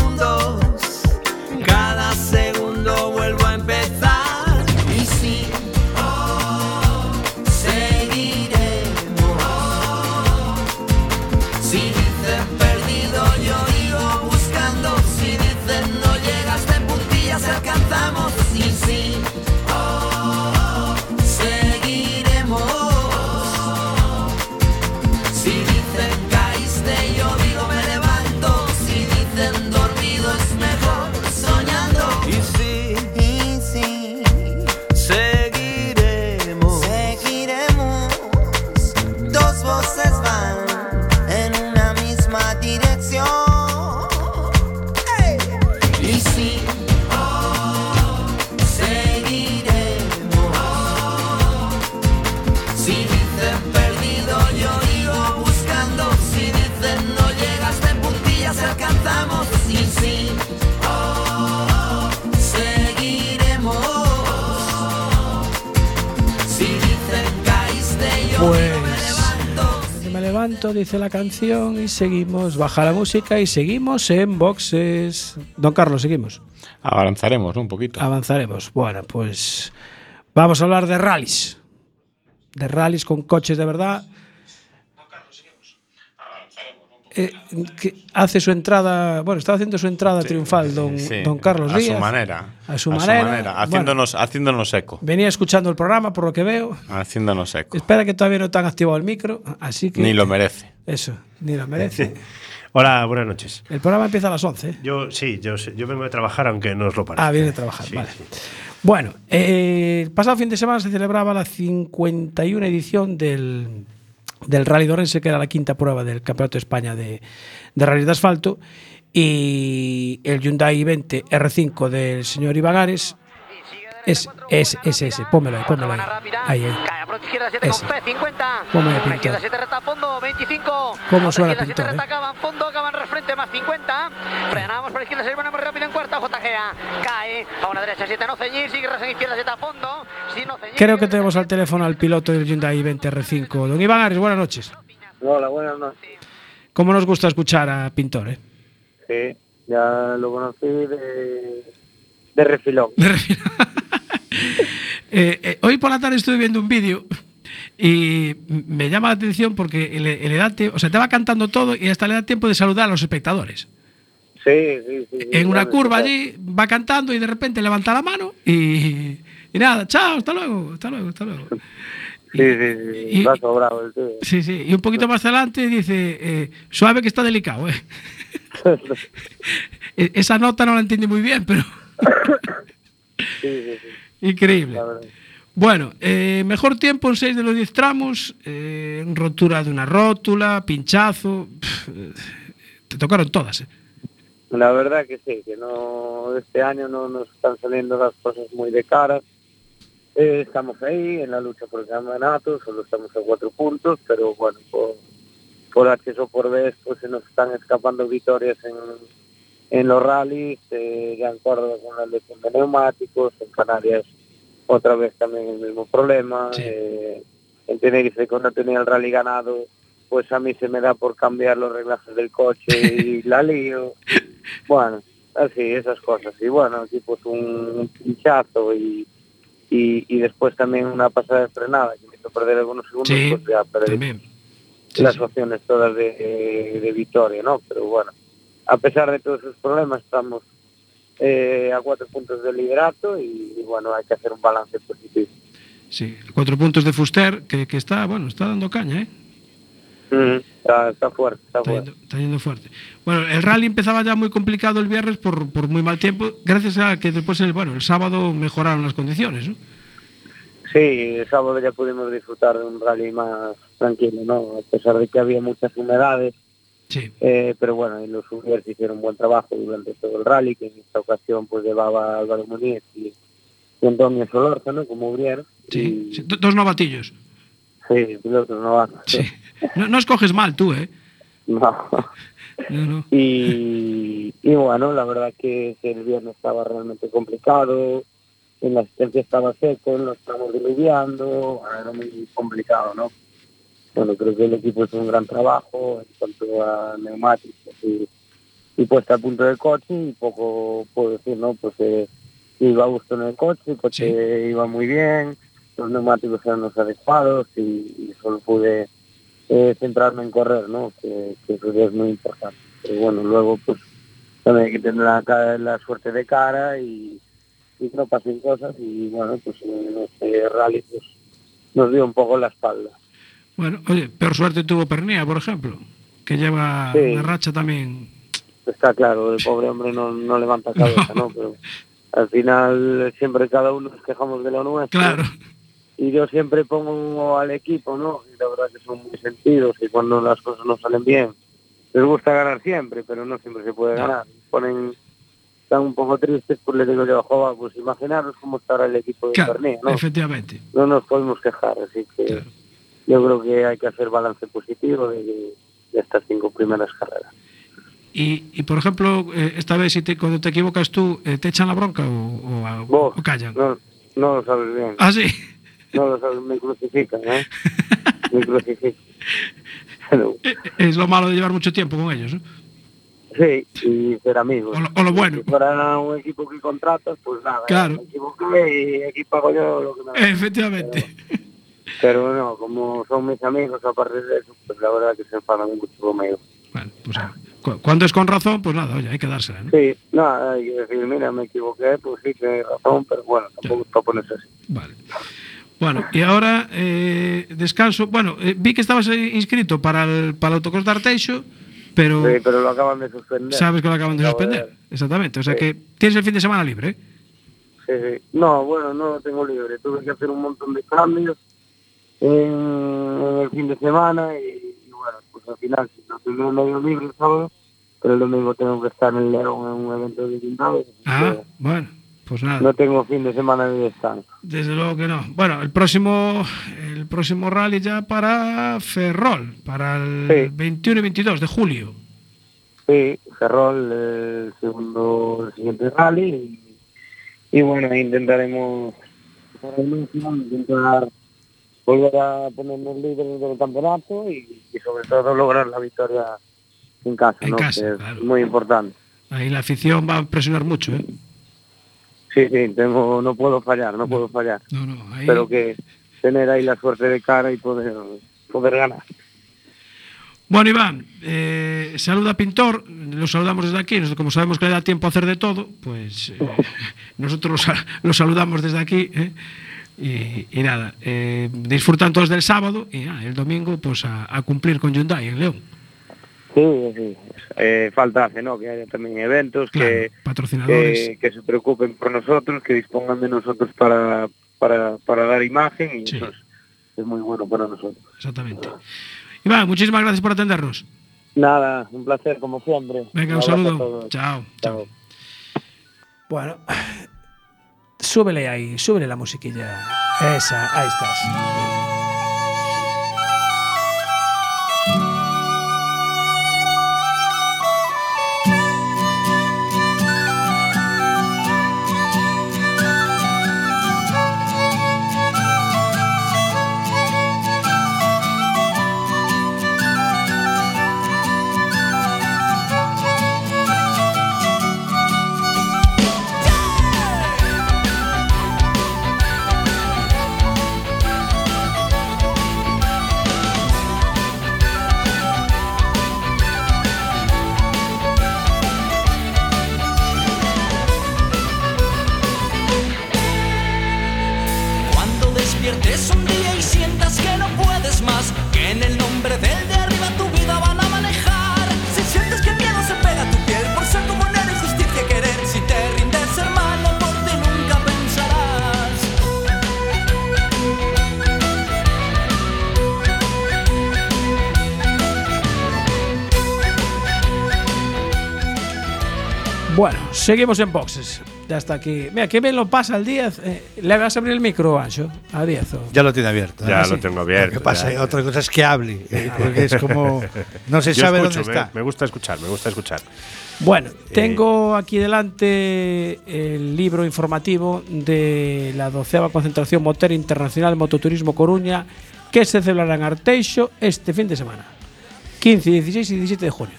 dice la canción y seguimos. Baja la música y seguimos en boxes. Don Carlos, seguimos. Avanzaremos ¿no? un poquito. Avanzaremos. Bueno, pues vamos a hablar de rallies. De rallies con coches de verdad. Eh, que hace su entrada, bueno, está haciendo su entrada triunfal don, Sí, don Carlos a Díaz. su manera. A su manera. haciéndonos, haciéndonos eco. Venía escuchando el programa, por lo que veo. Haciéndonos eco. Espera que todavía no te han activado el micro, así que... Ni lo merece. Eso, ni lo merece. Hola, buenas noches. El programa empieza a las 11. ¿eh? Yo sí, yo, yo vengo de trabajar aunque no os lo parezca. Ah, viene a trabajar, Sí, vale. sí. Bueno, eh, el pasado fin de semana se celebraba la 51 edición del, del Rally de que era la quinta prueba del Campeonato de España de, de Rally de Asfalto, y el Hyundai 20 R5 del señor Iván Ares. Es, es, es ese, pómelo ahí, pómelo ahí. Ahí, ahí. Izquierda 7 Ese. con P, 50. Ponme A el por pintor. izquierda 7 reta a fondo, 25. ¿Cómo A por suena izquierda pintor, 7 reta eh? acaban fondo, acaban frente más 50. Frenamos por izquierda 6, bueno, muy rápido en cuarta, JGA. Cae a una derecha 7, no ceñir, sigue en izquierda 7 a fondo. Si no ceñir, Creo que tenemos al teléfono al piloto del Hyundai 20 R5. Don Iván Ares, buenas noches. Hola, buenas noches. ¿Cómo nos gusta escuchar a Pintor? eh? Sí, ya lo conocí de, de refilón. Eh, eh, hoy por la tarde estuve viendo un vídeo y me llama la atención porque le, le da o sea, te va cantando todo y hasta le da tiempo de saludar a los espectadores. Sí, sí, sí. En una claro, curva allí va cantando y de repente levanta la mano y, y nada, chao, hasta luego, hasta luego, hasta luego. Sí, sí, sí. Y- Va sobrado el tío. Sí, sí, y un poquito más adelante dice, eh, suave que está delicado, ¿eh? E- Esa nota no la entiende muy bien, pero Sí, sí, sí. Increíble. Bueno, eh, mejor tiempo en 6 de los 10 tramos, eh, rotura de una rótula, pinchazo. eh, te tocaron todas. eh. La verdad que sí, que no este año no nos están saliendo las cosas muy de cara. Estamos ahí en la lucha por el campeonato, solo estamos a cuatro puntos, pero bueno, por, por H o por B pues se nos están escapando victorias en, en los rallies, eh, ya en Córdoba con la elección de neumáticos, en Canarias otra vez también el mismo problema, eh, en Tenerife cuando tenía el rally ganado, pues a mí se me da por cambiar los reglajes del coche y la lío. Bueno, así, esas cosas. Y bueno, aquí pues un, pinchazo y, y, y después también una pasada de frenada que me hizo perder algunos segundos, Sí, pues ya perdí las opciones todas de, de victoria, ¿no? Pero bueno, a pesar de todos esos problemas estamos eh, a cuatro puntos del liderato y, y, bueno, hay que hacer un balance positivo. Sí, cuatro puntos de Fuster, que, que está, bueno, está dando caña, ¿eh? Está, está fuerte, está Está fuerte. yendo, está yendo fuerte. Bueno, el rally empezaba ya muy complicado el viernes por, por muy mal tiempo, gracias a que después, el, bueno, el sábado mejoraron las condiciones, ¿no? Sí, el sábado ya pudimos disfrutar de un rally más tranquilo, ¿no? A pesar de que había muchas humedades. Sí. Eh, pero bueno, y los Ubiers hicieron un buen trabajo durante todo el rally, que en esta ocasión pues llevaba Álvaro Muniz y, y Antonio Solórzano como Ubrier. Sí, sí, do- dos novatillos. Sí, piloto novato. Sí. No, no escoges mal tú, ¿eh? No. No, no. Y, y bueno, la verdad que el viernes estaba realmente complicado, en la asistencia estaba seco, no estamos diluviando, era muy complicado, ¿no? Bueno, creo que el equipo hizo un gran trabajo en cuanto a neumáticos y, y puesta a punto del coche y poco puedo decir, ¿no? Pues eh, iba a gusto en el coche, el coche iba muy bien, los neumáticos eran los adecuados y, y solo pude eh, centrarme en correr, ¿no? Que, que eso es muy importante. Pero bueno, luego pues también hay que tener la, la suerte de cara y, y que no pasen cosas y bueno, pues en este rally pues nos dio un poco la espalda. Bueno, oye, peor suerte tuvo Pernía, por ejemplo, que lleva Sí. una racha también. Está claro, el pobre hombre no, no levanta cabeza, ¿no? Pero al final siempre cada uno nos quejamos de lo nuestro. Claro. Y yo siempre pongo al equipo, ¿no? Y la verdad que son muy sentidos y cuando las cosas no salen bien, les gusta ganar siempre, pero no siempre se puede ganar. Ponen, están un poco tristes, pues les digo yo, "Jova, pues imaginaros cómo estará el equipo de Claro, ¿no? efectivamente. No nos podemos quejar, así que yo creo que hay que hacer balance positivo de, de estas cinco primeras carreras. Y, y, por ejemplo, eh, esta vez si te, cuando te equivocas tú, eh, ¿te echan la bronca o, o, Vos, o callan? No, no lo sabes bien. Ah, sí. No lo sabes, me crucifican, ¿eh? me crucifican. Pero, Es lo malo de llevar mucho tiempo con ellos, ¿no? sí, y ser amigos. O lo, o lo bueno. Si fuera un equipo que contratas, pues nada, Claro. me equivoqué y aquí pago yo lo que me. Efectivamente. Pero no, como son mis amigos, aparte de eso, pues la verdad que se enfadan mucho conmigo. Cu- Cuando es con razón, pues nada, oye, hay que dársela, ¿no? Sí, no, hay que decir, mira, me equivoqué, pues sí, tienes razón, pero bueno, tampoco es para ponerse así. Bueno, y ahora eh, descanso. Bueno, eh, vi que estabas inscrito para el, para el autocross de Arteixo, pero Sí, pero lo acaban de suspender. sabes que lo acaban de Acabo suspender. Exactamente. O sea Sí. que tienes el fin de semana libre. ¿eh? Sí, sí. No, bueno, no lo tengo libre. Tuve que hacer un montón de cambios en, el fin de semana y, y bueno, pues al final sí, lo tengo medio libre el sábado, pero el domingo tengo que estar en León en un evento de Quintales. Ah, bueno, pues nada. No tengo fin de semana de descanso. Desde luego que no. Bueno, el próximo el próximo rally ya para Ferrol, para el Sí. 21 y 22 de julio. Sí, Ferrol, el segundo, el siguiente rally y, y bueno, intentaremos el intentar volver a ponernos líderes del campeonato y, y sobre todo lograr la victoria en casa, En ¿no? casa, que es claro. muy importante. Ahí la afición va a presionar mucho, ¿eh? Sí, sí, tengo, no puedo fallar, no puedo fallar. No, no, ahí- Pero que tener ahí la suerte de cara y poder, poder ganar. Bueno, Iván, eh, saluda a Pintor, lo saludamos desde aquí, nosotros, como sabemos que le da tiempo a hacer de todo, pues eh, nosotros lo saludamos desde aquí. ¿eh? Y, y nada, eh, disfrutan todos del sábado y ah, el domingo pues a, a cumplir con Hyundai en León. Sí, sí. Eh, falta hace, ¿no? Que haya también eventos, que, patrocinadores. que, que se preocupen por nosotros, que dispongan de nosotros para, para, para dar imagen y eso es, es muy bueno para nosotros. Exactamente. Iván, muchísimas gracias por atendernos. Nada, un placer como siempre. Venga, un saludo. Chao. Chao. Bueno, súbele ahí, súbele la musiquilla. Esa, ahí estás. Bueno, seguimos en boxes. Ya está aquí. Mira, qué bien lo pasa el Díaz. Eh, ¿Le vas a abrir el micro, Ancho? A Díaz. o- Ya lo tiene abierto. Ya ¿eh? lo tengo abierto. Lo que pasa, ya. otra cosa es que hable, eh, porque es como no se Yo sabe escucho, dónde me- está. Me, gusta escuchar, me gusta escuchar. Bueno, tengo aquí delante el libro informativo de la doceava concentración motera internacional Mototurismo Coruña que se celebrará en Arteixo este fin de semana. 15, 16 y 17 de junio.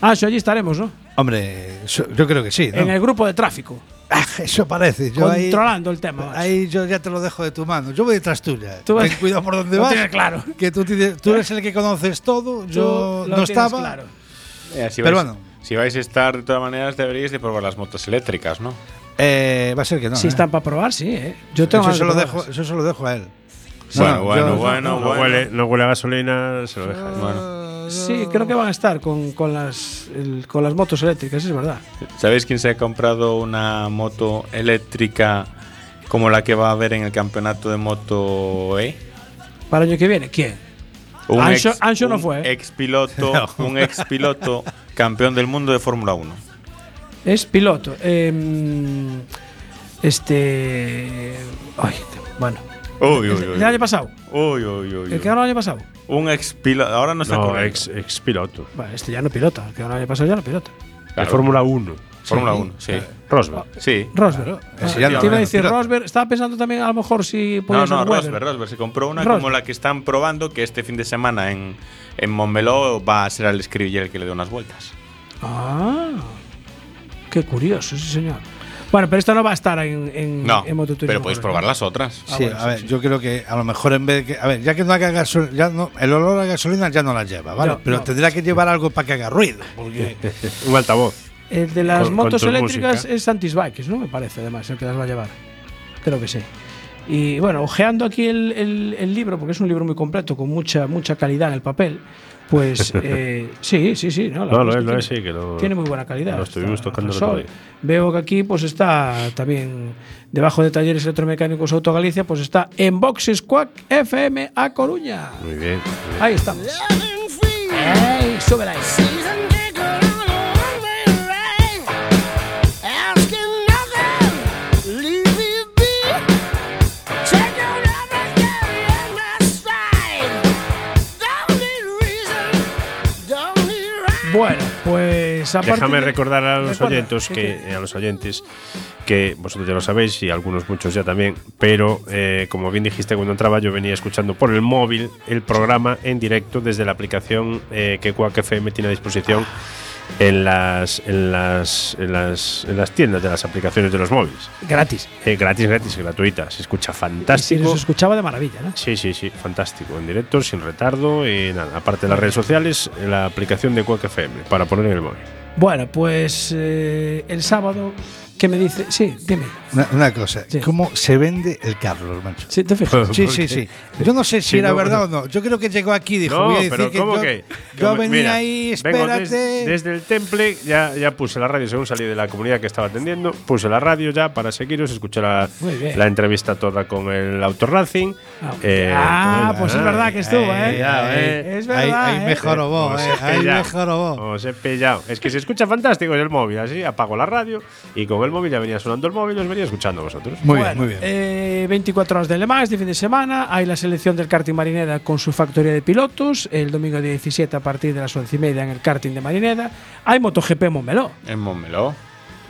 Ancho, allí estaremos, ¿no? Hombre, yo creo que sí, ¿no? En el grupo de tráfico. Ah, eso parece. Yo ahí, controlando el tema. macho. ahí yo ya te lo dejo de tu mano. Yo voy detrás tuya. Tú Ten cuidado por dónde vas. tienes claro. Que tú, tienes- tú eres el que conoces todo. Yo Tú no estaba. claro. Eh, si Pero vais- bueno. Si vais a estar, de todas maneras, deberíais de probar las motos eléctricas, ¿no? Eh, va a ser que no. si ¿eh? están para probar, sí, ¿eh? Yo tengo eso, se lo dejo, eso se lo dejo a él. Bueno, No, bueno, yo- bueno, No, bueno. huele, no huele a gasolina, se lo deja. Bueno. Sí, creo que van a estar con, con las, el- con las motos eléctricas, es verdad. ¿Sabéis quién se ha comprado una moto eléctrica como la que va a haber en el campeonato de moto E? Para el año que viene, ¿quién? Un Ancho- ex, Ancho no fue, ¿eh? ex piloto, un ex piloto campeón del mundo de Fórmula 1. Es piloto. em, este. Ay, bueno. Uy, uy, El- uy. El año pasado. Uy, uy, uy. El que ganó el año pasado. Un ex piloto, ahora no está No, corriendo. ex, ex piloto. Bueno, este ya no pilota. El que el año pasado ya no pilota. De Claro. Fórmula 1. Fórmula 1, sí. Rosberg. Sí. Rosberg. ese Ah, ya no te iba a es decir piloto. Rosberg. Estaba pensando también a lo mejor si podía No, no. Rosberg, Rosberg se compró una Rosberg. como la que están probando, que este fin de semana en, en Montmeló va a ser al escribiller el que le dé unas vueltas. Ah, qué curioso, sí, señor. Bueno, pero esta no va a estar en, en, No, en Mototurismo pero podéis probar las otras. Ah, Sí, bueno, a sí, ver, sí. yo creo que a lo mejor en vez de que. A ver, ya que no haga gasolina, ya no, el olor a gasolina ya no la lleva, ¿vale? No, Pero no. tendrá que llevar algo para que haga ruido. Porque Un altavoz. El de las Con- motos con eléctricas música. es Santis Bikes, ¿no? Me parece, además, el que las va a llevar. Creo que sí. Y bueno, ojeando aquí el, el- el libro, porque es un libro muy completo, con mucha, mucha calidad en el papel, pues eh, sí, sí, sí. No, La No, verdad lo es lo tiene, es, sí, que lo- tiene muy buena calidad. lo estuvimos Está tocando el. Veo que aquí pues está también, debajo de Talleres Electromecánicos Auto Galicia, pues está en Boxes Quack FM a Coruña. Muy bien. muy bien. Ahí estamos. ¡Ey! ¡Súbela ahí! Déjame recordar a los Recuerda, oyentes ¿qué que eh, a los oyentes que vosotros ya lo sabéis y algunos muchos ya también, pero eh, como bien dijiste cuando entraba yo venía escuchando por el móvil el programa en directo desde la aplicación eh, que Quack FM tiene a disposición en las en las en las en las tiendas de las aplicaciones de los móviles. Gratis. Eh, gratis, gratis, gratuita. Se escucha fantástico. Se escuchaba de maravilla, ¿no? Sí, sí, sí, fantástico. En directo, sin retardo y nada. Aparte de las redes sociales, la aplicación de Quack FM para poner en el móvil. Bueno, pues eh, el sábado, ¿qué me dice? Sí, dime. una, una cosa, Sí. ¿cómo se vende el Carlos, macho? Sí, te fijas. Sí, sí, sí. Yo no sé si Sí, era no, verdad o no. Yo creo que llegó aquí y dijo, No, voy a decir pero que ¿cómo yo, que? yo Mira, venía ahí, vengo espérate. des- desde el temple ya, ya puse la radio, según salí de la comunidad que estaba atendiendo, puse la radio ya para seguiros, escuché la, la entrevista toda con el Auto Racing. Ah, Eh, ah, pues es verdad que estuvo, ¿eh? ya, eh. Es verdad. ahí, ahí ¿eh? mejoró vos, Os eh, ahí mejoró vos. Os he pillado. Es que se escucha fantástico en el móvil, así apago la radio y con el móvil ya venía sonando el móvil os venía escuchando vosotros. Muy Bueno, bien, muy bien. eh, 24 horas de Le Mans de fin de semana. Hay la selección del karting Marineda con su factoría de pilotos. El domingo 17 a partir de las 11 y media en el karting de Marineda. Hay MotoGP en Montmeló. En Montmeló.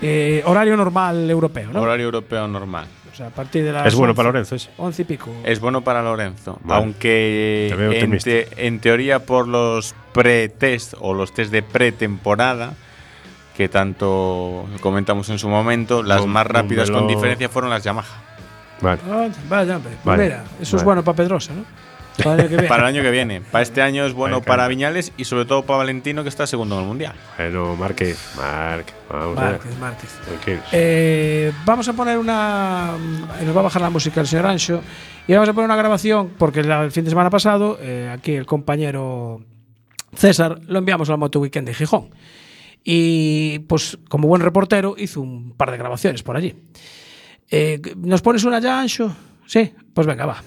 Eh, horario normal europeo, ¿no? Horario europeo normal. O sea, a partir de las. Es bueno 11, para Lorenzo ese. 11 y pico. Es bueno para Lorenzo. Vale. Aunque Te veo en, te- en teoría por los pre-test o los test de pretemporada, que tanto comentamos en su momento, las más rápidas con diferencia fueron las Yamaha. Vale. Ah, vaya, hombre. Pues Vale. mira, eso es bueno para Pedrosa, ¿no? Para el año que viene. Para el año que viene. Para este año es bueno para. Viñales y sobre todo para Valentino, que está segundo en el mundial. Bueno, Marque, Marque, vamos a ver. Márquez, Márquez. Tranquilos. Eh, vamos a poner una. Nos va a bajar la música el señor Ancho. Y vamos a poner una grabación, porque el fin de semana pasado, eh, aquí el compañero César lo enviamos al Moto Weekend de Gijón. Y pues, como buen reportero, hizo un par de grabaciones por allí. Eh, ¿Nos pones una ya, Ancho? Sí, pues venga, va.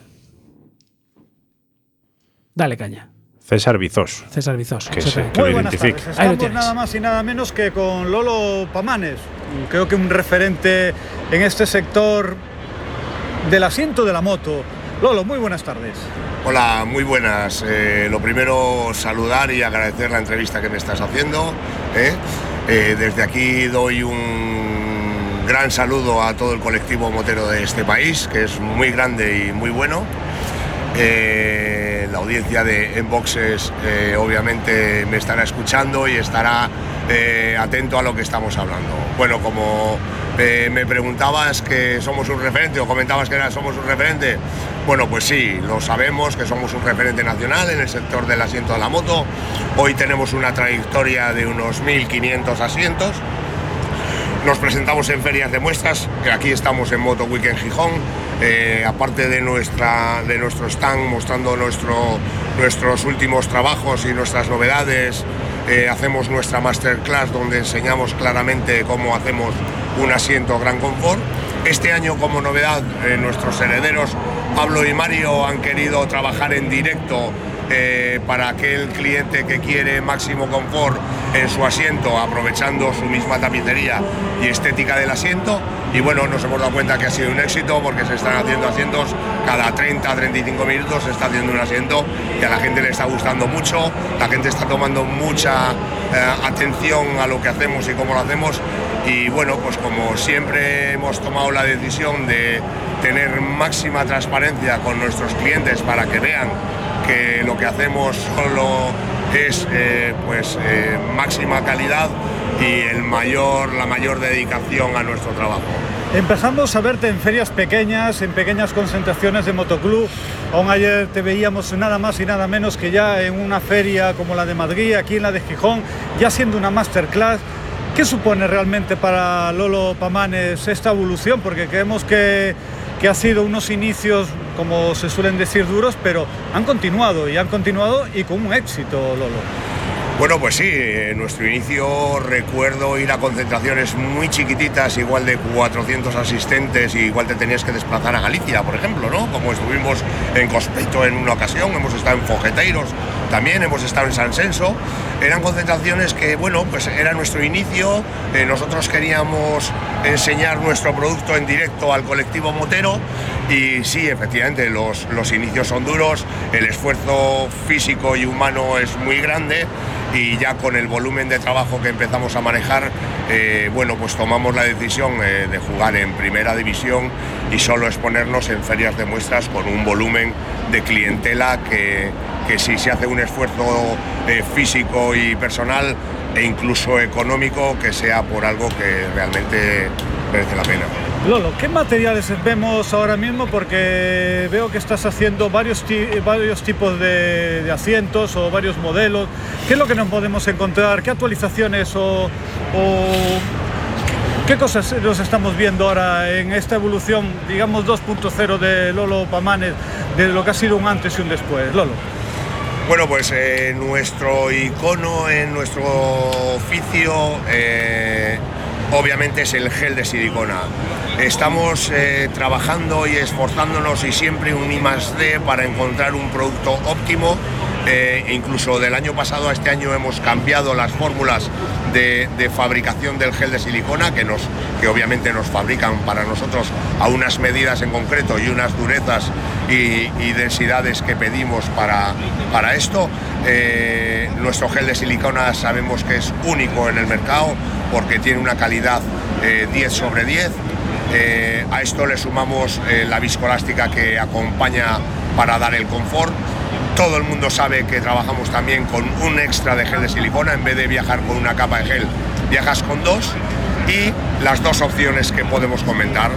Dale caña. César Vizoso. César Vizoso. Que se- lo Muy identifique. tardes. Ahí lo Estamos nada más y nada menos que con Lolo Pamanes, creo que un referente en este sector del asiento de la moto. Lolo, muy buenas tardes. Hola, muy buenas. Eh, lo primero, saludar y agradecer la entrevista que me estás haciendo. ¿Eh? Eh, desde aquí doy un gran saludo a todo el colectivo motero de este país, que es muy grande y muy bueno. Eh, la audiencia de Enboxes obviamente me estará escuchando y estará eh, atento a lo que estamos hablando. Bueno, como eh, me preguntabas que somos un referente o comentabas que era- somos un referente, bueno, pues sí, lo sabemos que somos un referente nacional en el sector del asiento de la moto. Hoy tenemos una trayectoria de unos 1.500 asientos. Nos presentamos en ferias de muestras, que aquí estamos en Moto Week en Gijón, eh, aparte de, nuestra, de nuestro stand mostrando nuestro, nuestros últimos trabajos y nuestras novedades, eh, hacemos nuestra masterclass donde enseñamos claramente cómo hacemos un asiento gran confort. Este año como novedad eh, nuestros herederos Pablo y Mario han querido trabajar en directo eh, para aquel cliente que quiere máximo confort en su asiento, aprovechando su misma tapicería y estética del asiento. Y bueno, nos hemos dado cuenta que ha sido un éxito porque se están haciendo asientos cada 30, 35 minutos, se está haciendo un asiento y a la gente le está gustando mucho, la gente está tomando mucha eh, atención a lo que hacemos y cómo lo hacemos. Y bueno, pues como siempre hemos tomado la decisión de tener máxima transparencia con nuestros clientes para que vean que lo que hacemos solo es eh, pues eh, máxima calidad y el mayor, la mayor dedicación a nuestro trabajo. Empezamos a verte en ferias pequeñas, en pequeñas concentraciones de motoclub. Aún ayer te veíamos nada más y nada menos que ya en una feria como la de Madrid, aquí en la de Gijón, ya siendo una masterclass. ¿Qué supone realmente para Lolo Pamanes esta evolución? Porque creemos que, que ha sido unos inicios, como se suelen decir, duros, pero han continuado y han continuado y con un éxito, Lolo. Bueno, pues sí, en nuestro inicio recuerdo ir a concentraciones muy chiquititas, igual de 400 asistentes, y igual te tenías que desplazar a Galicia, por ejemplo, ¿no? Como estuvimos en Cospeto en una ocasión, hemos estado en Fogeteiros, también hemos estado en San Senso. Eran concentraciones que, bueno, pues era nuestro inicio, eh, nosotros queríamos enseñar nuestro producto en directo al colectivo motero y sí, efectivamente, los, los inicios son duros, el esfuerzo físico y humano es muy grande y ya con el volumen de trabajo que empezamos a manejar, eh, bueno, pues tomamos la decisión eh, de jugar en primera división y solo exponernos en ferias de muestras con un volumen de clientela que, que si se hace un esfuerzo eh, físico y personal e incluso económico, que sea por algo que realmente merece la pena. Lolo, ¿qué materiales vemos ahora mismo? Porque veo que estás haciendo varios, varios tipos de, de asientos o varios modelos. ¿Qué es lo que nos podemos encontrar? ¿Qué actualizaciones o, o qué cosas nos estamos viendo ahora en esta evolución, digamos 2.0 de Lolo Pamanes, de lo que ha sido un antes y un después? Lolo. Bueno, pues eh, nuestro icono en nuestro oficio eh, obviamente es el gel de silicona. Estamos eh, trabajando y esforzándonos y siempre un I más D para encontrar un producto óptimo. Eh, incluso del año pasado a este año hemos cambiado las fórmulas de, fabricación del gel de silicona que, nos, que obviamente nos fabrican para nosotros a unas medidas en concreto y unas durezas y, y densidades que pedimos para, para esto. Eh, nuestro gel de silicona sabemos que es único en el mercado porque tiene una calidad eh, 10 sobre 10. Eh, a esto le sumamos eh, la viscoelástica que acompaña para dar el confort. Todo el mundo sabe que trabajamos también con un extra de gel de silicona. En vez de viajar con una capa de gel, viajas con dos. Y las dos opciones que podemos comentar.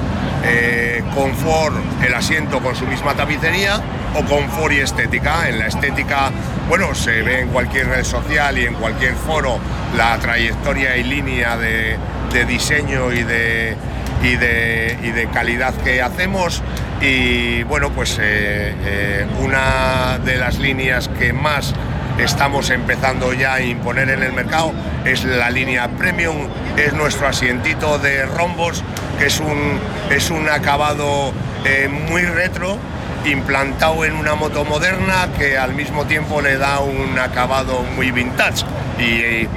eh, confort, el asiento con su misma tapicería o confort y estética. En la estética, bueno, se ve en cualquier red social y en cualquier foro la trayectoria y línea de, de diseño y de, y de, y de calidad que hacemos. Y bueno, pues eh, eh, una de las líneas que más estamos empezando ya a imponer en el mercado es la línea premium, es nuestro asientito de rombos, que es un, es un acabado eh, muy retro, implantado en una moto moderna que al mismo tiempo le da un acabado muy vintage. Y,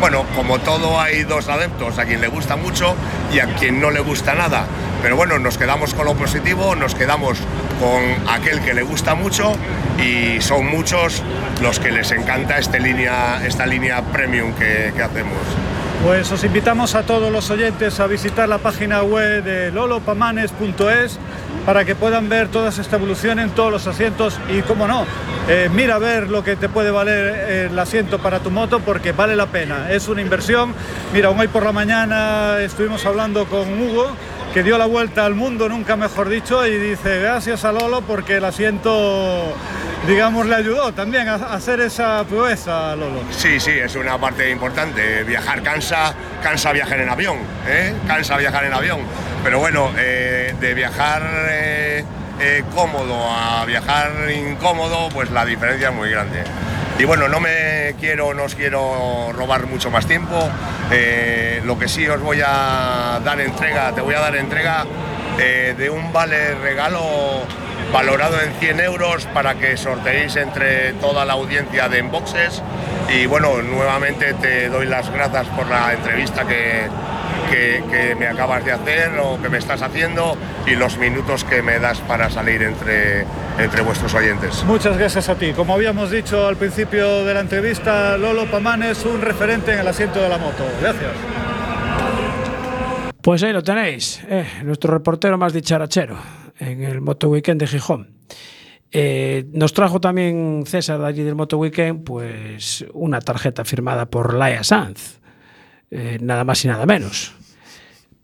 bueno, como todo hay dos adeptos, a quien le gusta mucho y a quien no le gusta nada. Pero bueno, nos quedamos con lo positivo, nos quedamos con aquel que le gusta mucho y son muchos los que les encanta este línea, esta línea premium que, que hacemos. Pues os invitamos a todos los oyentes a visitar la página web de lolopamanes.es para que puedan ver toda esta evolución en todos los asientos y, como no, eh, mira a ver lo que te puede valer el asiento para tu moto porque vale la pena, es una inversión. Mira, hoy por la mañana estuvimos hablando con Hugo que dio la vuelta al mundo, nunca mejor dicho, y dice gracias a Lolo porque el asiento, digamos, le ayudó también a hacer esa proeza, Lolo. Sí, sí, es una parte importante. Viajar cansa, cansa viajar en avión, ¿eh? cansa viajar en avión. Pero bueno, eh, de viajar eh, eh, cómodo a viajar incómodo, pues la diferencia es muy grande. Y bueno, no me quiero, no os quiero robar mucho más tiempo. Lo que sí os voy a dar entrega, te voy a dar entrega de un vale regalo valorado en 100 euros para que sorteéis entre toda la audiencia de Enboxes. Y bueno, nuevamente te doy las gracias por la entrevista que, que, que me acabas de hacer o que me estás haciendo y los minutos que me das para salir entre, entre vuestros oyentes. Muchas gracias a ti. Como habíamos dicho al principio de la entrevista, Lolo Pamán es un referente en el asiento de la moto. Gracias. Pues ahí lo tenéis, eh, nuestro reportero más dicharachero en el Moto Weekend de Gijón. Eh, nos trajo también César de allí del Moto Weekend, pues una tarjeta firmada por Laia Sanz, eh, nada más y nada menos.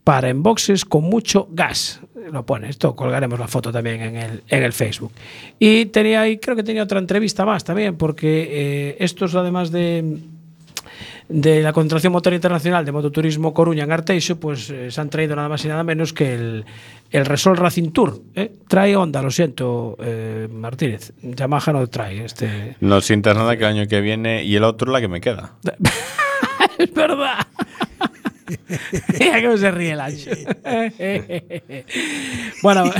Para enboxes con mucho gas. Lo pone, esto colgaremos la foto también en el, en el Facebook. Y tenía ahí, creo que tenía otra entrevista más también, porque eh, estos además de, de la Contratación Motor Internacional de Mototurismo Coruña en Arteixo, pues eh, se han traído nada más y nada menos que el, el Resol Racing Tour. ¿eh? Trae Honda, lo siento, eh, Martínez. Yamaha no trae este. No sientas nada que el año que viene y el otro la que me queda. es verdad. Mira cómo se ríe el ancho. bueno,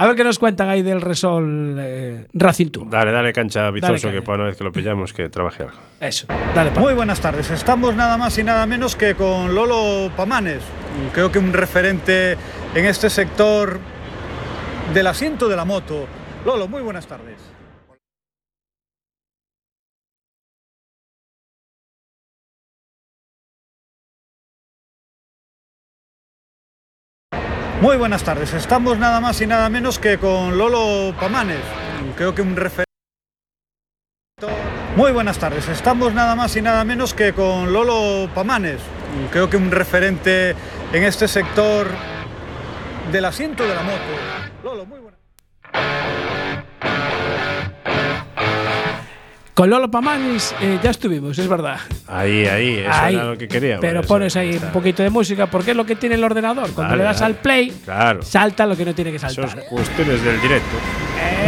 a ver qué nos cuentan ahí del Resol eh, Racing Tour. Dale, dale cancha Vizoso, que para una vez que lo pillamos, que trabaje algo. Eso, dale. Muy buenas tardes. Estamos nada más y nada menos que con Lolo Pamanes. Creo que un referente en este sector del asiento de la moto. Lolo, muy buenas tardes. Muy buenas tardes. Estamos nada más y nada menos que con Lolo Pamanes. Creo que un referente. Muy buenas tardes. Estamos nada más y nada menos que con Lolo Pamanes. Creo que un referente en este sector del asiento de la moto. Lolo, muy buenas. Con Lolo Pamanis eh, ya estuvimos, es verdad. Ahí, ahí, eso Ahí. era lo que quería. Pero eso, pones ahí está. un poquito de música, porque es lo que tiene el ordenador. Cuando Dale, le das dale. al play, Claro. salta lo que no tiene que saltar. es cuestiones del directo.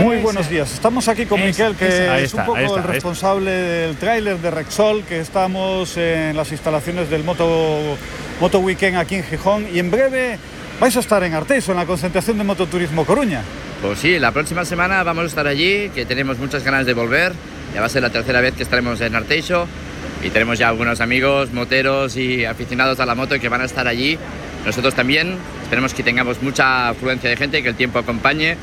Muy buenos días. Estamos aquí con Miquel, que. Ahí es está, un poco está, el está. responsable del tráiler de Rexol, que estamos en las instalaciones del Moto, Moto Weekend aquí en Gijón. Y en breve vais a estar en Arteiso, en la concentración de Mototurismo Coruña. Pues sí, la próxima semana vamos a estar allí, que tenemos muchas ganas de volver. Ya va a ser la tercera vez que estaremos en Arteixo y tenemos ya algunos amigos, moteros y aficionados a la moto que van a estar allí. Nosotros también. Esperemos que tengamos mucha afluencia de gente, que el tiempo acompañe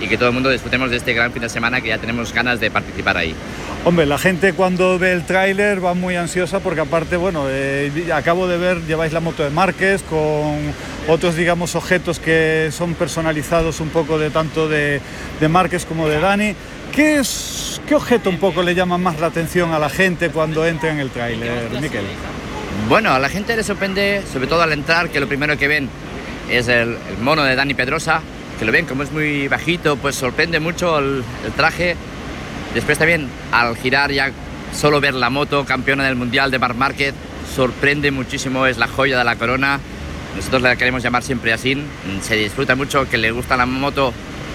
y que todo el mundo disfrutemos de este gran fin de semana que ya tenemos ganas de participar ahí. Hombre, la gente cuando ve el tráiler va muy ansiosa porque aparte, bueno, eh, acabo de ver, lleváis la moto de Márquez con otros, digamos, objetos que son personalizados un poco de tanto de, de Márquez como de Dani. ¿Qué, es, ¿Qué objeto un poco le llama más la atención a la gente cuando entra en el tráiler, Miquel? Bueno, a la gente le sorprende, sobre todo al entrar, que lo primero que ven es el, el mono de Dani Pedrosa, que lo ven como es muy bajito, pues sorprende mucho el, el traje. Después también, al girar ya solo ver la moto campeona del Mundial de Marc Márquez, sorprende muchísimo, es la joya de la corona. Nosotros la queremos llamar siempre así. Se disfruta mucho, que le gusta la moto,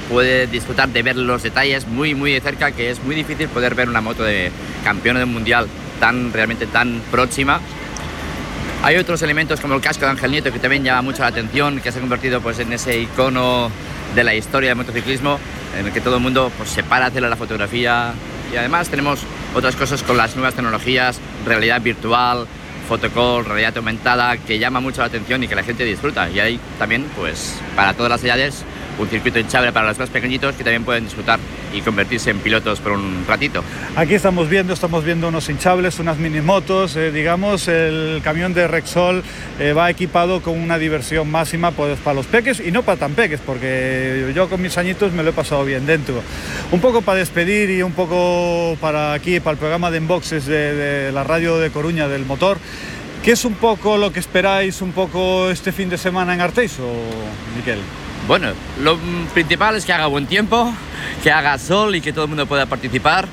puede disfrutar de ver los detalles muy, muy de cerca, que es muy difícil poder ver una moto de campeona del Mundial tan, realmente tan próxima. Hay otros elementos como el casco de Ángel Nieto que también llama mucho la atención, que se ha convertido pues, en ese icono de la historia del motociclismo, en el que todo el mundo pues, se para a hacerle la fotografía. Y además tenemos otras cosas con las nuevas tecnologías, realidad virtual, fotocall, realidad aumentada, que llama mucho la atención y que la gente disfruta. Y hay también, pues, para todas las edades, un circuito hinchable para los más pequeñitos que también pueden disfrutar y convertirse en pilotos por un ratito. Aquí estamos viendo, estamos viendo unos hinchables, unas minimotos, eh, digamos, el camión de Rexol eh, va equipado con una diversión máxima pues, para los peques y no para tan peques, porque yo con mis añitos me lo he pasado bien dentro. Un poco para despedir y un poco para aquí, para el programa de Enboxes de, de la radio de Coruña del motor. ¿Qué es un poco lo que esperáis un poco este fin de semana en Arteiso, Miquel? Bueno, lo principal es que haga buen tiempo, que haga sol y que todo el mundo pueda participar.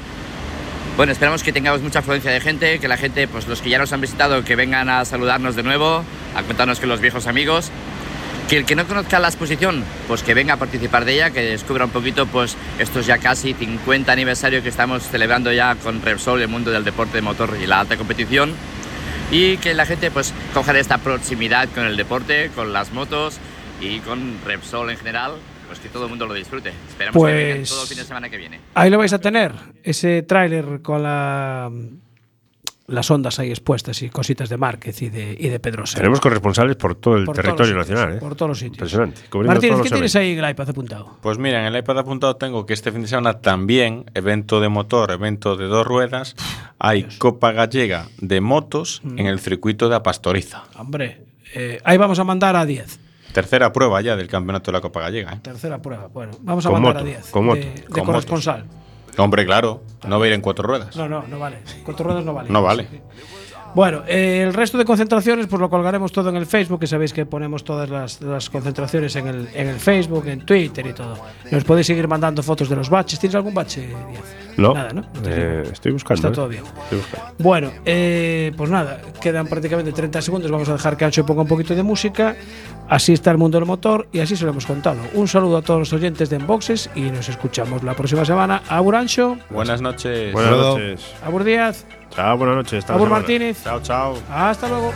Bueno, esperamos que tengamos mucha afluencia de gente, que la gente, pues los que ya nos han visitado, que vengan a saludarnos de nuevo, a contarnos que los viejos amigos. Que el que no conozca la exposición, pues que venga a participar de ella, que descubra un poquito pues estos ya casi 50 aniversario que estamos celebrando ya con Repsol, el mundo del deporte de motor y la alta competición. Y que la gente pues coja esta proximidad con el deporte, con las motos y con Repsol en general, pues que todo el mundo lo disfrute. Esperamos que vengan Pues- todo el fin de semana que viene. Ahí lo vais a tener, ese tráiler con la, las ondas ahí expuestas y cositas de Márquez y de, y de Pedrosa. Tenemos corresponsales por todo el Por territorio sitios, nacional. ¿eh? por todos los sitios. Impresionante. Martínez, ¿qué tienes ahí en el iPad apuntado? Pues mira, en el iPad apuntado tengo que este fin de semana también, evento de motor, evento de dos ruedas, hay Copa Gallega de motos Mm. en el circuito de Apastoriza. Hombre, eh, ahí vamos a mandar a 10. Tercera prueba ya del campeonato de la Copa Gallega. ¿eh? Tercera prueba. Bueno, vamos a Con mandar moto, a 10. con moto. De, Con corresponsal. Hombre, claro, no va a ir en cuatro ruedas. No, no, no vale. Cuatro ruedas no vale. No vale. Bueno, eh, el resto de concentraciones pues lo colgaremos todo en el Facebook, que sabéis que ponemos todas las, las concentraciones en el, en el Facebook, en Twitter y todo. Nos podéis seguir mandando fotos de los baches. ¿Tienes algún bache, Díaz? No, Nada, ¿no? eh, estoy buscando. Está ¿eh? todo bien. Estoy buscando. Bueno, eh, pues nada, quedan prácticamente 30 segundos. Vamos a dejar que Ancho ponga un poquito de música. Así está el mundo del motor y así se lo hemos contado. Un saludo a todos los oyentes de Enboxes y nos escuchamos la próxima semana. Abur Ancho, Buenas noches. Buenas noches. Abur Díaz, Chao, buenas noches. hasta Abur. Martínez. Chao, chao. Hasta luego.